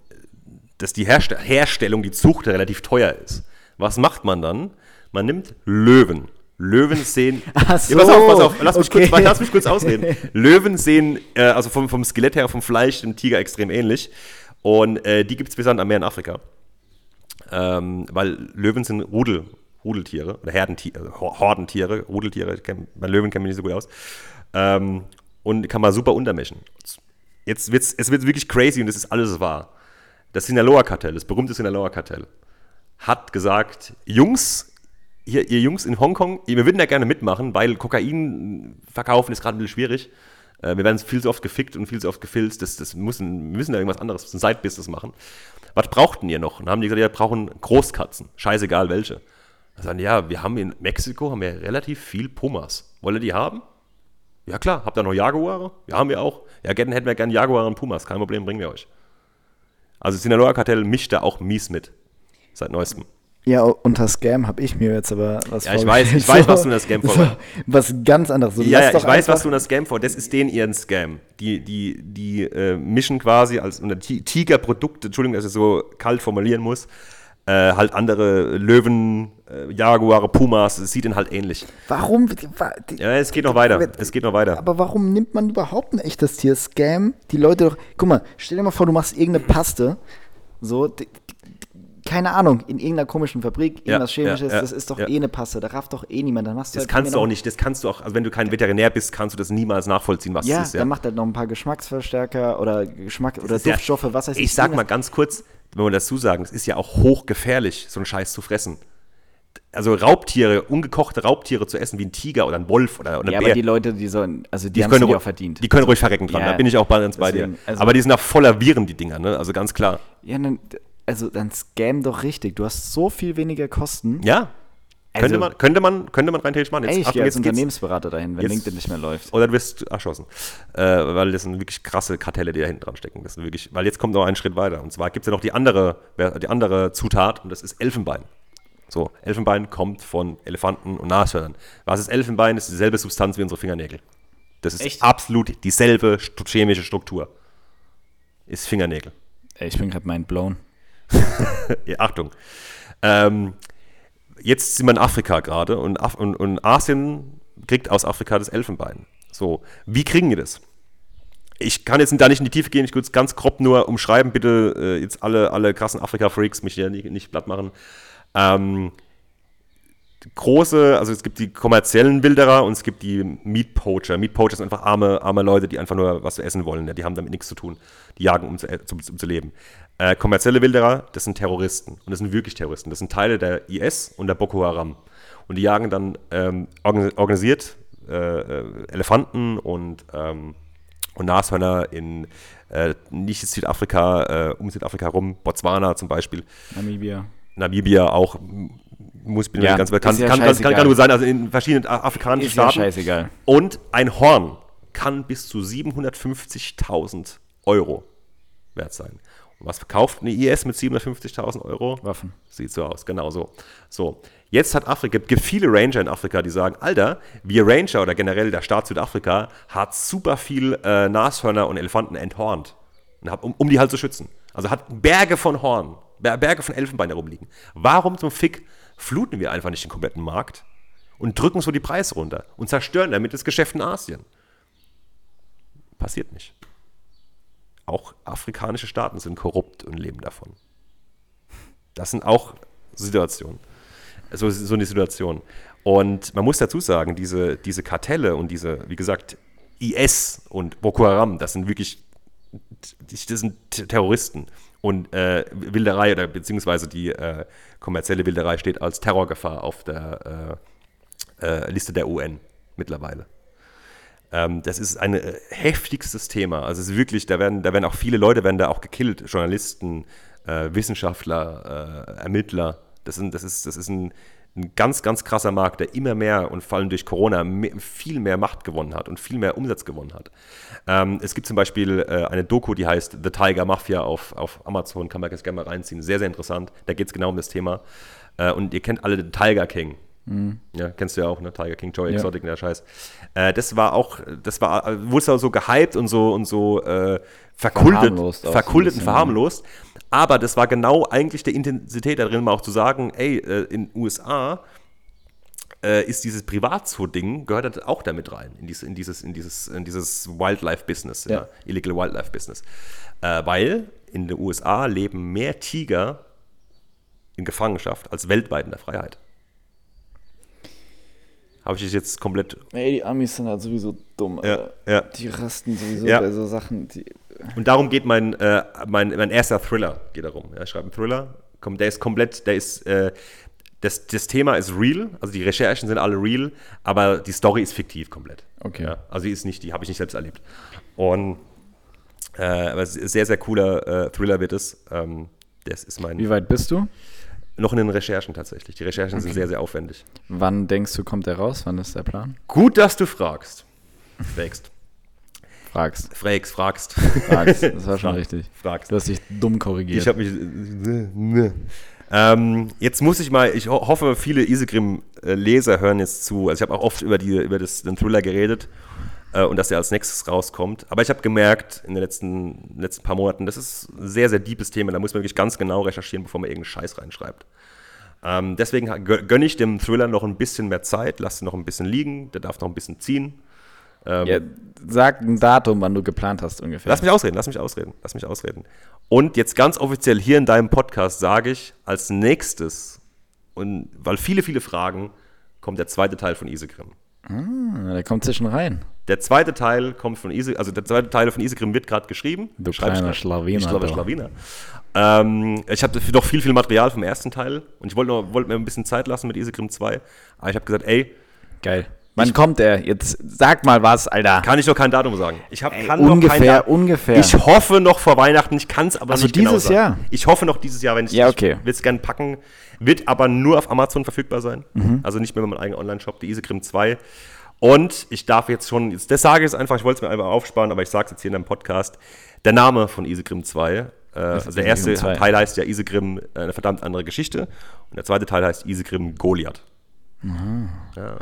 dass die Herst Herstellung, die Zucht relativ teuer ist. Was macht man dann? Man nimmt Löwen Löwen sehen. Ach so, ja, pass auf, pass auf, lass, mich, kurz, lass mich kurz ausreden. Löwen sehen, äh, also vom, vom Skelett her, vom Fleisch, dem Tiger extrem ähnlich. Und äh, die gibt es bis am Meer in Afrika. Ähm, weil Löwen sind Rudel, Rudeltiere oder Herdentiere, also Hordentiere, Rudeltiere. Kenn, bei Löwen kennen wir nicht so gut aus. Ähm, und kann man super untermischen. Jetzt wird's, es wird wirklich crazy und das ist alles wahr. Das Sinaloa-Kartell, das berühmte Sinaloa-Kartell, hat gesagt: Jungs, hier, ihr Jungs in Hongkong, wir würden da gerne mitmachen, weil Kokain verkaufen ist gerade ein bisschen schwierig. Äh, wir werden viel zu oft gefickt und viel zu oft gefilzt. Das, das müssen, wir müssen da irgendwas anderes, ein Side-Business machen. Was brauchten ihr noch? Und dann haben die gesagt, wir brauchen Großkatzen. Scheißegal welche. Dann sagen die, ja, wir haben in Mexiko haben wir relativ viel Pumas. Wollt ihr die haben? Ja klar, habt ihr noch Jaguare? Ja, haben wir auch. Ja, hätten wir gerne Jaguare und Pumas. Kein Problem, bringen wir euch. Also Sinaloa-Kartell mischt da auch mies mit. Seit neuestem. Ja, unter Scam habe ich mir jetzt aber was Ja, ich weiß, ich weiß, was du unter Scam vor. Was ganz anderes. So, ja, ja ich weiß, was du unter Scam vor. Das ist denen ihren Scam. Die, die, die äh, mischen quasi als unter Tiger-Produkte, Entschuldigung, dass ich so kalt formulieren muss, äh, halt andere Löwen, äh, Jaguare, Pumas, es sieht ihnen halt ähnlich. Warum? Ja, es geht noch weiter. Es geht noch weiter. Aber warum nimmt man überhaupt ein echtes Tier? Scam? Die Leute doch. Guck mal, stell dir mal vor, du machst irgendeine Paste. So, keine Ahnung, in irgendeiner komischen Fabrik, irgendwas ja, Chemisches, ja, ja, das ist doch eh eine Passe, da rafft doch eh niemand. Dann machst du das halt kannst du auch nicht, das kannst du auch, also wenn du kein Veterinär bist, kannst du das niemals nachvollziehen, was ja, das ist. Ja, dann macht er noch ein paar Geschmacksverstärker oder Geschmack oder Duftstoffe, was heißt ich. Ich sag mal ganz kurz, wenn wir dazu sagen, es ist ja auch hochgefährlich, so einen Scheiß zu fressen. Also Raubtiere, ungekochte Raubtiere zu essen, wie ein Tiger oder ein Wolf oder, oder ein ja, Bär. aber die Leute, die sollen, also die, die haben es auch verdient. Die können ruhig verrecken dran, da bin ich auch ganz bei dir. Also aber die sind auch voller Viren, die Dinger, ne? Also ganz klar. Ja, dann also dann scam doch richtig. Du hast so viel weniger Kosten. Ja. Also, könnte, man, könnte, man, könnte man rein theoretisch machen. Jetzt, ey, ich gehe als Unternehmensberater dahin, wenn jetzt, LinkedIn nicht mehr läuft. Oder du wirst erschossen. Äh, weil das sind wirklich krasse Kartelle, die da hinten dran stecken. Das wirklich, weil jetzt kommt noch ein Schritt weiter. Und zwar gibt es ja noch die andere, die andere Zutat und das ist Elfenbein. So, Elfenbein kommt von Elefanten und Nashörnern. Was ist Elfenbein? Das ist dieselbe Substanz wie unsere Fingernägel. Das ist Echt? absolut dieselbe chemische Struktur. Ist Fingernägel. Ey, ich bin gerade mind blown. Ja, Achtung. Ähm, jetzt sind wir in Afrika gerade und, Af und, und Asien kriegt aus Afrika das Elfenbein. So, wie kriegen die das? Ich kann jetzt da nicht in die Tiefe gehen, ich würde es ganz grob nur umschreiben. Bitte äh, jetzt alle, alle krassen Afrika-Freaks mich hier nicht, nicht platt machen. Ähm, große, also es gibt die kommerziellen Wilderer und es gibt die Meat Poacher. Meat Poacher sind einfach arme, arme Leute, die einfach nur was zu essen wollen. Ja, die haben damit nichts zu tun. Die jagen, um zu, äh, um, um zu leben. Äh, kommerzielle Wilderer, das sind Terroristen. Und das sind wirklich Terroristen. Das sind Teile der IS und der Boko Haram. Und die jagen dann ähm, organ- organisiert äh, äh, Elefanten und, ähm, und Nashörner in äh, nicht Südafrika, äh, um Südafrika rum, Botswana zum Beispiel. Namibia. Namibia auch, muss bin Ja, nicht ganz bekannt. ja kann, kann, kann, kann nur sein, also in verschiedenen afrikanischen Ist ja Staaten. scheißegal. Und ein Horn kann bis zu 750.000 Euro wert sein. Und was verkauft eine IS mit 750.000 Euro? Waffen. Sieht so aus, genau so. So, jetzt hat Afrika, gibt viele Ranger in Afrika, die sagen, Alter, wir Ranger oder generell der Staat Südafrika hat super viel äh, Nashörner und Elefanten enthornt, um, um die halt zu schützen. Also hat Berge von Horn, Ber- Berge von Elfenbein herumliegen. Warum zum Fick fluten wir einfach nicht den kompletten Markt und drücken so die Preise runter und zerstören damit das Geschäft in Asien? Passiert nicht. Auch afrikanische Staaten sind korrupt und leben davon. Das sind auch Situationen. So, so eine Situation. Und man muss dazu sagen, diese, diese Kartelle und diese, wie gesagt, IS und Boko Haram, das sind wirklich, das sind Terroristen. Und äh, Wilderei oder beziehungsweise die äh, kommerzielle Wilderei steht als Terrorgefahr auf der äh, äh, Liste der UN mittlerweile. Ähm, das ist ein äh, heftigstes Thema. Also es ist wirklich, da werden, da werden auch viele Leute werden da auch gekillt, Journalisten, äh, Wissenschaftler, Ermittler. Das, sind, das ist, das ist ein, ein ganz, ganz krasser Markt, der immer mehr und vor allem durch Corona me- viel mehr Macht gewonnen hat und viel mehr Umsatz gewonnen hat. Ähm, es gibt zum Beispiel äh, eine Doku, die heißt The Tiger Mafia auf, auf Amazon, kann man ganz gerne mal reinziehen. Sehr, sehr interessant. Da geht es genau um das Thema. Äh, und ihr kennt alle den Tiger King. Ja, kennst du ja auch, ne? Tiger King, Joy Ja. Exotic, der Scheiß. Äh, das war auch, das war, wurde so gehypt und so und so äh, verkultet, Verharmlost auch so verkultet und bisschen, verharmlost. Aber das war genau eigentlich der Intensität da drin, mal auch zu sagen, ey, äh, in den USA äh, ist dieses Privatzoo-Ding, gehört halt auch damit rein, in, diese, in dieses, in dieses, in dieses Wildlife-Business, ja. Ja. Illegal Wildlife-Business. Äh, weil in den USA leben mehr Tiger in Gefangenschaft als weltweit in der Freiheit. Habe ich das jetzt komplett. Ey, die Amis sind halt sowieso dumm. Ja, ja. Die rasten sowieso Ja. bei so Sachen. Und darum geht mein, äh, mein, mein erster Thriller geht darum. Ja, ich schreibe einen Thriller, der ist komplett, der ist, äh, das, das Thema ist real, also die Recherchen sind alle real, aber die Story ist fiktiv komplett. Okay. Ja, also die ist nicht, die habe ich nicht selbst erlebt. Und äh, aber sehr, sehr cooler äh, Thriller wird es. Ähm, das ist mein, wie weit bist du? noch in den Recherchen tatsächlich. Die Recherchen sind sehr, sehr aufwendig. Wann denkst du, kommt der raus? Wann ist der Plan? Gut, dass du fragst. Fragst. Fragst. Fragst, fragst. Fragst. Das war schon Frag- richtig. Fragst. Du hast dich dumm korrigiert. Ich habe mich. Ähm, jetzt muss ich mal, ich ho hoffe, viele Isegrim-Leser hören jetzt zu. Also ich habe auch oft über, die, über das, den Thriller geredet äh, und dass er als nächstes rauskommt. Aber ich habe gemerkt in den letzten, letzten paar Monaten, das ist ein sehr, sehr deepes Thema. Da muss man wirklich ganz genau recherchieren, bevor man irgendeinen Scheiß reinschreibt. Ähm, deswegen gönne ich dem Thriller noch ein bisschen mehr Zeit, lass ihn noch ein bisschen liegen, der darf noch ein bisschen ziehen. Ja, sag ein Datum, wann du geplant hast ungefähr. Lass mich ausreden, lass mich ausreden, lass mich ausreden. Und jetzt ganz offiziell hier in deinem Podcast sage ich als nächstes, und weil viele, viele Fragen, kommt der zweite Teil von Isegrim. Ah, der kommt zwischen rein. Der zweite Teil kommt von Isegrim, also der zweite Teil von Isegrim wird gerade geschrieben. Du Schreib ich kleiner. Schlawiner, Ich glaube. Schlawiner. Ähm, ich habe noch viel, viel Material vom ersten Teil und ich wollte wollte mir ein bisschen Zeit lassen mit Isegrim 2. Aber ich habe gesagt, ey, Geil. Wann kommt er? Jetzt sag mal was, Alter. kann ich noch kein Datum sagen. Ich habe Ey, kann noch kein ungefähr, ungefähr. Ich hoffe noch vor Weihnachten, ich kann es aber Also nicht genau dieses sagen. Jahr? Ich hoffe noch dieses Jahr, wenn ich Ja, okay. will es gerne packen. Wird aber nur auf Amazon verfügbar sein. Mhm. Also nicht mehr mit meinem eigenen Online-Shop, die Isegrim 2. Und ich darf jetzt schon, jetzt, das sage ich jetzt einfach, ich wollte es mir einfach aufsparen, aber ich sage es jetzt hier in einem Podcast. Der Name von Isegrim 2 Äh, also der erste Teil heißt ja Isegrim, äh, eine verdammt andere Geschichte. Und der zweite Teil heißt Isegrim Goliath. Ja.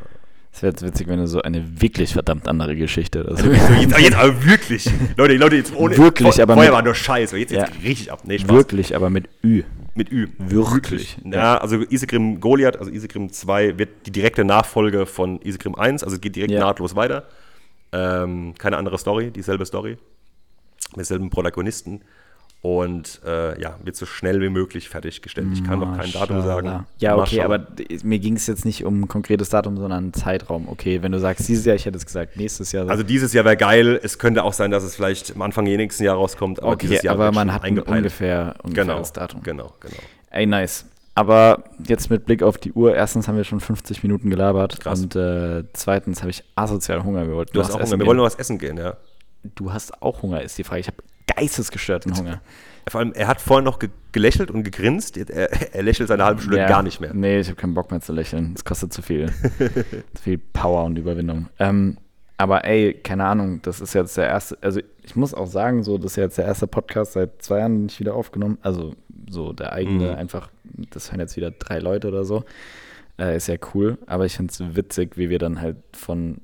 Es wäre jetzt witzig, wenn du so eine wirklich verdammt andere Geschichte oder so. Also jetzt, jetzt, aber wirklich. Leute, Leute, jetzt ohne. Wirklich, vor, aber. Vorher war nur Scheiß, jetzt, jetzt ja. richtig ab. Nee, Spaß. Wirklich, aber mit Ü. Mit Ü. Wirklich. Ja, also Isegrim Goliath, also Isegrim 2 wird die direkte Nachfolge von Isegrim 1, also es geht direkt ja. nahtlos weiter. Ähm, keine andere Story, dieselbe Story. Mit selben Protagonisten und äh, ja, wird so schnell wie möglich fertiggestellt. Ich kann noch kein Datum sagen. Ja, okay, aber mir ging es jetzt nicht um ein konkretes Datum, sondern einen Zeitraum. Okay, wenn du sagst dieses Jahr, ich hätte es gesagt nächstes Jahr. Also dieses Jahr wäre geil. Es könnte auch sein, dass es vielleicht am Anfang nächsten Jahr rauskommt. Aber okay, aber man hat ein ungefähr, genau, Datum. Genau, genau. Ey, nice. Aber jetzt mit Blick auf die Uhr, erstens haben wir schon 50 Minuten gelabert Krass. und äh, zweitens habe ich asozial Hunger. Wir wollten du hast auch Hunger. Wir wollen noch was essen gehen, ja. Du hast auch Hunger, ist die Frage. Ich habe geistesgestörten Hunger. Vor allem, er hat vorhin noch ge gelächelt und gegrinst. Er, er lächelt seine halbe Stunde ja, gar nicht mehr. Nee, ich habe keinen Bock mehr zu lächeln. Es kostet zu viel. zu viel Power und Überwindung. Ähm, aber ey, keine Ahnung, das ist jetzt der erste, also ich muss auch sagen, so, das ist jetzt der erste Podcast seit zwei Jahren nicht wieder aufgenommen. Also so der eigene, mhm. einfach, das hören jetzt wieder drei Leute oder so. Äh, ist ja cool, aber ich finde es witzig, wie wir dann halt von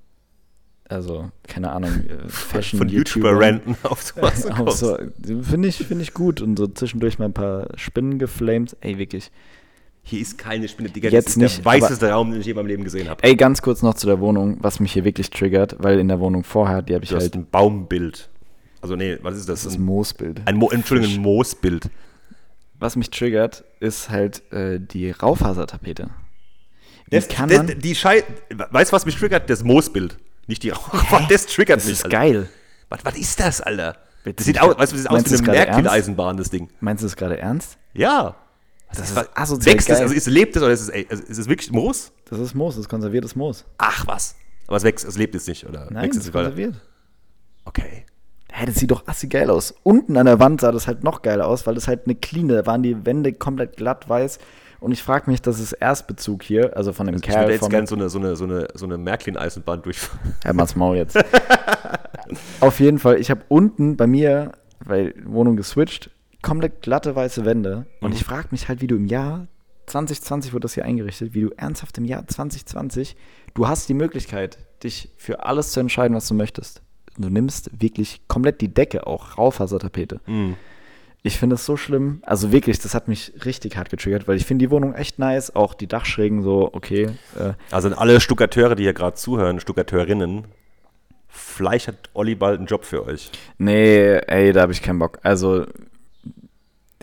also keine Ahnung, äh, Fashion Von YouTuber renten auf sowas. auf so, Finde ich, find ich gut und so zwischendurch mal ein paar Spinnen geflamed. Ey, wirklich. Hier ist keine Spinne, Digga. Jetzt das ist nicht, der weißeste Raum, den ich je in meinem Leben gesehen habe. Ey, ganz kurz noch zu der Wohnung, was mich hier wirklich triggert, weil in der Wohnung vorher, die habe ich du halt. ein Baumbild. Also, nee, was ist das? Das ist ein Moosbild. Ein Mo Entschuldigung, ein Moosbild. Was mich triggert, ist halt äh, die Raufasertapete. Das, kann das, man die Schei Weißt du, was mich triggert? Das Moosbild. Nicht die Rauchwand, das triggert das mich. Das ist geil. Was, was ist das, Alter? Das sieht aus, weißt du, das sieht aus wie eine Märklin-Eisenbahn, das Ding. Meinst du das gerade ernst? Ja. Das, das ist asozial wächst geil. Es, also ist, lebt es oder ist es, ey, ist es wirklich Moos? Das ist Moos, das ist konserviertes Moos. Ach was. Aber es wächst, es lebt jetzt nicht, oder? Nein, wächst es ist konserviert. Okay. Hä, das sieht doch assi geil aus. Unten an der Wand sah das halt noch geil aus, weil das halt eine Clean, da waren die Wände komplett glatt weiß und ich frage mich, das ist Erstbezug hier, also von dem also Kerl. Ich würde jetzt gerne so eine, so eine, so eine, so eine Märklin-Eisenbahn durchfahren. Ja, mach's Maul jetzt. Auf jeden Fall, ich habe unten bei mir, weil Wohnung geswitcht, komplett glatte weiße Wände. Und mhm. ich frage mich halt, wie du im Jahr 2020 wurde das hier eingerichtet, wie du ernsthaft im Jahr 2020, du hast die Möglichkeit, dich für alles zu entscheiden, was du möchtest. Du nimmst wirklich komplett die Decke, auch Raufasertapete. Mhm. Ich finde es so schlimm. Also wirklich, das hat mich richtig hart getriggert, weil ich finde die Wohnung echt nice. Auch die Dachschrägen so, okay. Äh. Also alle Stuckateure, die hier gerade zuhören, Stuckateurinnen, vielleicht hat Olli bald einen Job für euch. Nee, ey, da habe ich keinen Bock. Also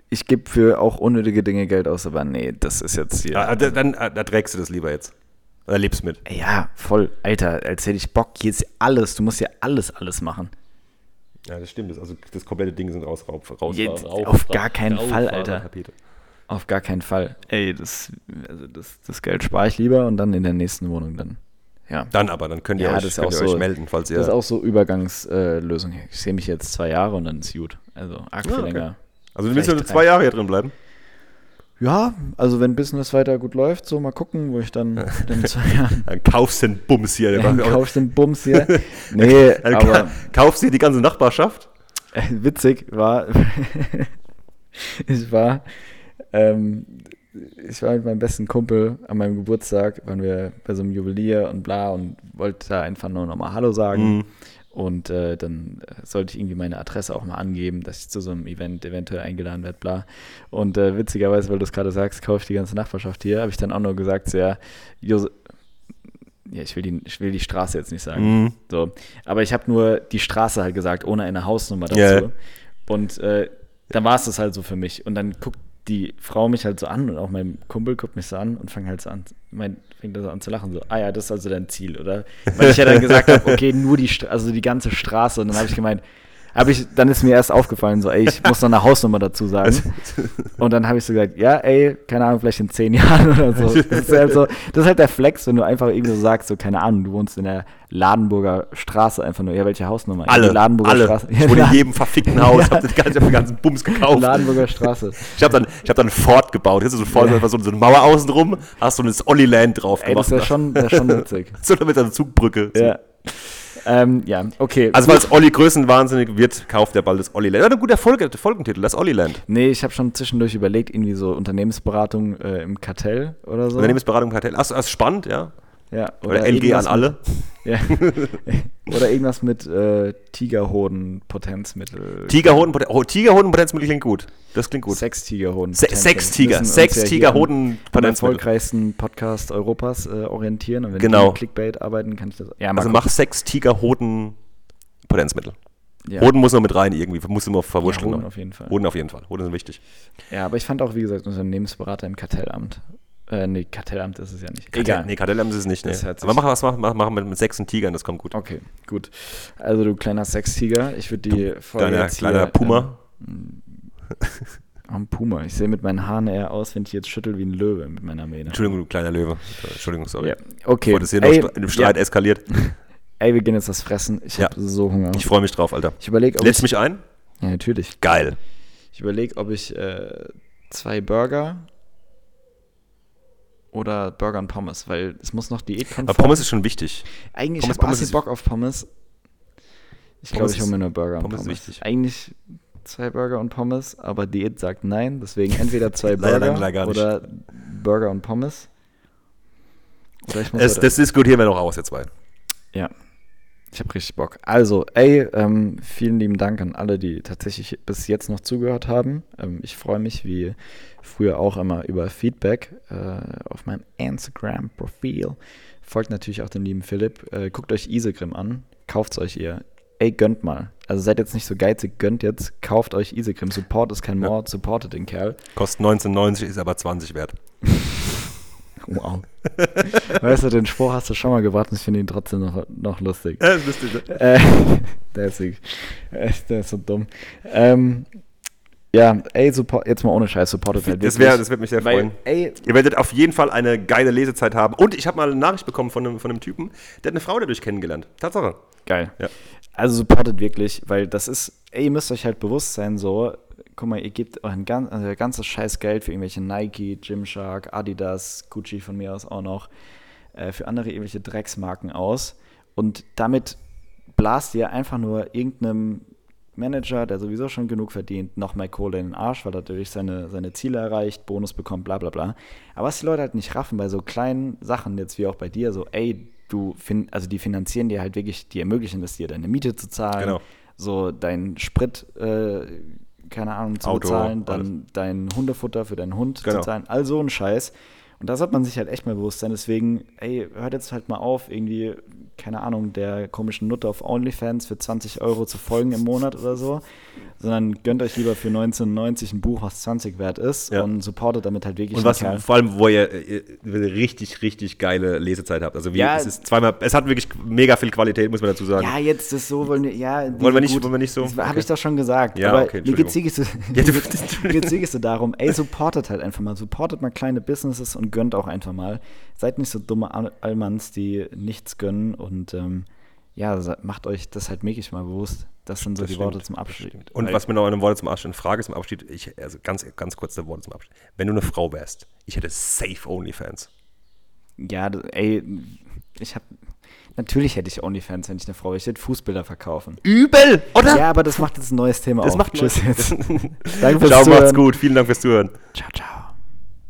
ich gebe für auch unnötige Dinge Geld aus, aber nee, das ist jetzt hier. Ah, dann ah, da trägst du das lieber jetzt. Oder lebst mit. Ja, voll. Alter, als hätte ich Bock. Hier ist alles. Du musst ja alles, alles machen. Ja, das stimmt. Also das komplette Ding sind raus, raus, raus, Jetzt, raus Auf gar keinen raus, Fall, Alter. Tapete. Auf gar keinen Fall. Ey, das, also das, das Geld spare ich lieber und dann in der nächsten Wohnung dann. Ja. Dann aber, dann könnt ihr, ja, euch, könnt ihr so, euch melden, falls ihr. Das ist auch so Übergangslösung. Äh, ich sehe mich jetzt zwei Jahre und dann ist gut. Also arg viel ja, okay. länger. Also du willst ja zwei Jahre hier drin bleiben? Ja, also wenn Business weiter gut läuft, so mal gucken, wo ich dann in zwei Jahren. Dann kaufst du den Bums hier. Dann kaufst du den Bums hier. Nee, aber. Kaufst du die ganze Nachbarschaft? Äh, witzig war, ich war, ähm, ich war mit meinem besten Kumpel an meinem Geburtstag, waren wir bei so einem Juwelier und bla und wollte da einfach nur nochmal Hallo sagen. Mhm. Und äh, dann sollte ich irgendwie meine Adresse auch mal angeben, dass ich zu so einem Event eventuell eingeladen werde, bla. Und äh, witzigerweise, weil du es gerade sagst, kaufe ich die ganze Nachbarschaft hier, habe ich dann auch nur gesagt, so, ja, Jose ja, ich will, die, ich will die Straße jetzt nicht sagen. Mhm. So. Aber ich habe nur die Straße halt gesagt, ohne eine Hausnummer dazu. Yeah. Und äh, dann war es das halt so für mich. Und dann guckt die Frau mich halt so an und auch mein Kumpel guckt mich so an und fängt halt so an, mein, fängt so an zu lachen, so, ah ja, das ist also dein Ziel, oder? Weil ich ja dann gesagt habe, okay, nur die, also die ganze Straße und dann habe ich gemeint, habe ich, dann ist mir erst aufgefallen, so, ey, ich muss noch eine Hausnummer dazu sagen. Und dann habe ich so gesagt, ja, ey, keine Ahnung, vielleicht in zehn Jahren oder so. Das ist halt so, das ist halt der Flex, wenn du einfach irgendwie so sagst, so, keine Ahnung, du wohnst in der Ladenburger Straße einfach nur. Ja, welche Hausnummer? Alle, ja, Ladenburger alle. Straße. Ich wohne in jedem verfickten Haus, ja. hab den ganzen, den ganzen Bums gekauft. Ladenburger Straße. Ich habe dann, ich hab dann Fort gebaut. Hier ist so, Fort, ja. so, so eine Mauer außen rum, hast so ein Olli Land drauf ey, gemacht. Das ist ja schon, das ist schon witzig. so mit einer Zugbrücke. Ja. Ähm, ja, okay. Also, falls Olli größenwahnsinnig wird, kauft er bald das Olli Land. Ja, ein guter Folge, Folgentitel, das Olli Land. Nee, ich habe schon zwischendurch überlegt, irgendwie so Unternehmensberatung äh, im Kartell oder so. Unternehmensberatung im Kartell. Ach, das ist spannend, ja. Ja, Oder, LG an alle. Mit, ja. oder irgendwas mit äh, Tigerhoden-Potenzmittel. Tigerhoden, oh, Tigerhoden-Potenzmittel klingt gut. Das klingt gut. Sechstigerhoden. Se Sechstiger, Sechstigerhoden Am Potenzmittel. erfolgreichsten Podcast Europas äh, orientieren. Und wenn Genau. die mit Clickbait arbeiten, kann ich das. Ja, Also mach sechs Tigerhoden Potenzmittel. ja. Hoden muss noch mit rein irgendwie, muss immer verwurschteln. Ja, Hoden noch. auf jeden Fall. Hoden auf jeden Fall. Hoden sind wichtig. Ja, aber ich fand auch, wie gesagt, Unternehmensberater im Kartellamt. Äh, nee, Kartellamt ist es ja nicht. Kartell, nee, Kartell haben sie es nicht. Nee. Das Aber mach was, mach, mach, mach mit, mit sechs und Tigern, das kommt gut. Okay, gut. Also du kleiner Sextiger, ich würde die Folge Kleiner, jetzt kleiner hier, Puma. Ähm, am Puma. Ich sehe mit meinen Haaren eher aus, wenn ich jetzt schüttel wie ein Löwe mit meiner Mähne. Entschuldigung, du kleiner Löwe. Entschuldigung, sorry. Ja, okay. Bevor das hier noch Ey, in dem Streit ja, eskaliert. ey, wir gehen jetzt was fressen. Ich Ja. habe so Hunger. Ich freue mich drauf, Alter. Ich überlege, ob Lädst ich, mich ein? Ja, natürlich. Geil. Ich überlege, ob ich äh, zwei Burger oder Burger und Pommes, weil es muss noch diätkonform. Aber Pommes ist schon wichtig. Eigentlich Pommes- ich Pommes habe ist- Bock auf Pommes. Ich glaube, Pommes ich hole mir nur Burger und Pommes Pommes. ist wichtig. Eigentlich zwei Burger und Pommes, aber Diät sagt nein. Deswegen entweder zwei Burger leider, oder Burger und Pommes. Ich Es, das diskutieren wir noch aus, jetzt zwei. ja, ich habe richtig Bock. Also, ey, ähm, vielen lieben Dank an alle, die tatsächlich bis jetzt noch zugehört haben. Ähm, ich freue mich, wie früher auch immer, über Feedback äh, auf meinem Instagram-Profil. Folgt natürlich auch dem lieben Philipp. Äh, guckt euch Isegrim an. Kauft es euch ihr. Ey, gönnt mal. Also seid jetzt nicht so geizig, gönnt jetzt. Kauft euch Isegrim. Support ist kein Ja. Mord, supportet den Kerl. Kostet 19,90, ist aber 20 wert. Wow. weißt du, den Spruch hast du schon mal gebracht und ich finde ihn trotzdem noch, noch lustig. Ja, das wisst ihr. Äh, der, ist, äh, der ist so dumm. Ähm, ja, ey, support, jetzt mal ohne Scheiß, supportet halt Das, wirklich. wär, das wird mich sehr Weil, freuen. ey, Ihr werdet auf jeden Fall eine geile Lesezeit haben. Und ich habe mal eine Nachricht bekommen von einem, von einem Typen, der hat eine Frau dadurch kennengelernt. Tatsache. geil. Ja. Also supportet wirklich, weil das ist, ey, ihr müsst euch halt bewusst sein, so, guck mal, ihr gebt euer gan also ganzes scheiß Geld für irgendwelche Nike, Gymshark, Adidas, Gucci von mir aus auch noch, äh, für andere irgendwelche Drecksmarken aus und damit blast ihr einfach nur irgendeinem Manager, der sowieso schon genug verdient, noch mehr Kohle in den Arsch, weil er dadurch seine, seine Ziele erreicht, Bonus bekommt, bla bla bla. Aber was die Leute halt nicht raffen bei so kleinen Sachen, jetzt wie auch bei dir, so, ey, du, fin also die finanzieren dir halt wirklich, die ermöglichen es dir, deine Miete zu zahlen, Genau. so deinen Sprit, äh, keine Ahnung, zu Auto, bezahlen, dann dein Hundefutter für deinen Hund Genau. zu zahlen, all so ein Scheiß. Und da sollte man sich halt echt mal bewusst sein. Deswegen, ey, hört jetzt halt mal auf, irgendwie, keine Ahnung, der komischen Nutte auf OnlyFans für 20 Euro zu folgen im Monat oder so, sondern gönnt euch lieber für 19,90 ein Buch, was 20 wert ist Ja. und supportet damit halt wirklich Und was Kerl. vor allem, wo ihr, ihr richtig, richtig geile Lesezeit habt. Also wie, Ja. es ist zweimal, es hat wirklich mega viel Qualität, muss man dazu sagen. Ja, jetzt ist so, wollen wir, ja. Wollen wir nicht- gut. wollen wir nicht so? Das habe Okay. ich doch schon gesagt. Ja, aber okay, mir es geht's so darum, ey, supportet halt einfach mal. Supportet mal kleine Businesses und gönnt auch einfach mal. Seid nicht so dumme Al- Allmanns, die nichts gönnen und ähm, ja, macht euch das halt wirklich mal bewusst. Das sind so Das die Worte stimmt, zum das Abschied. Und was mir noch eine Worte zum Abschied, eine Frage zum Abschied, ich, also ganz, ganz kurze Worte zum Abschied. Wenn du eine Frau wärst, ich hätte safe Onlyfans. Ja, ey, ich hab. Natürlich hätte ich OnlyFans, wenn ich eine Frau wäre. Ich hätte Fußbilder verkaufen. Übel, oder? Ja, aber das macht jetzt ein neues Thema das auf. macht Tschüss jetzt. Danke fürs Ciao, macht's Zuhören. gut. Vielen Dank fürs Zuhören. Ciao, ciao.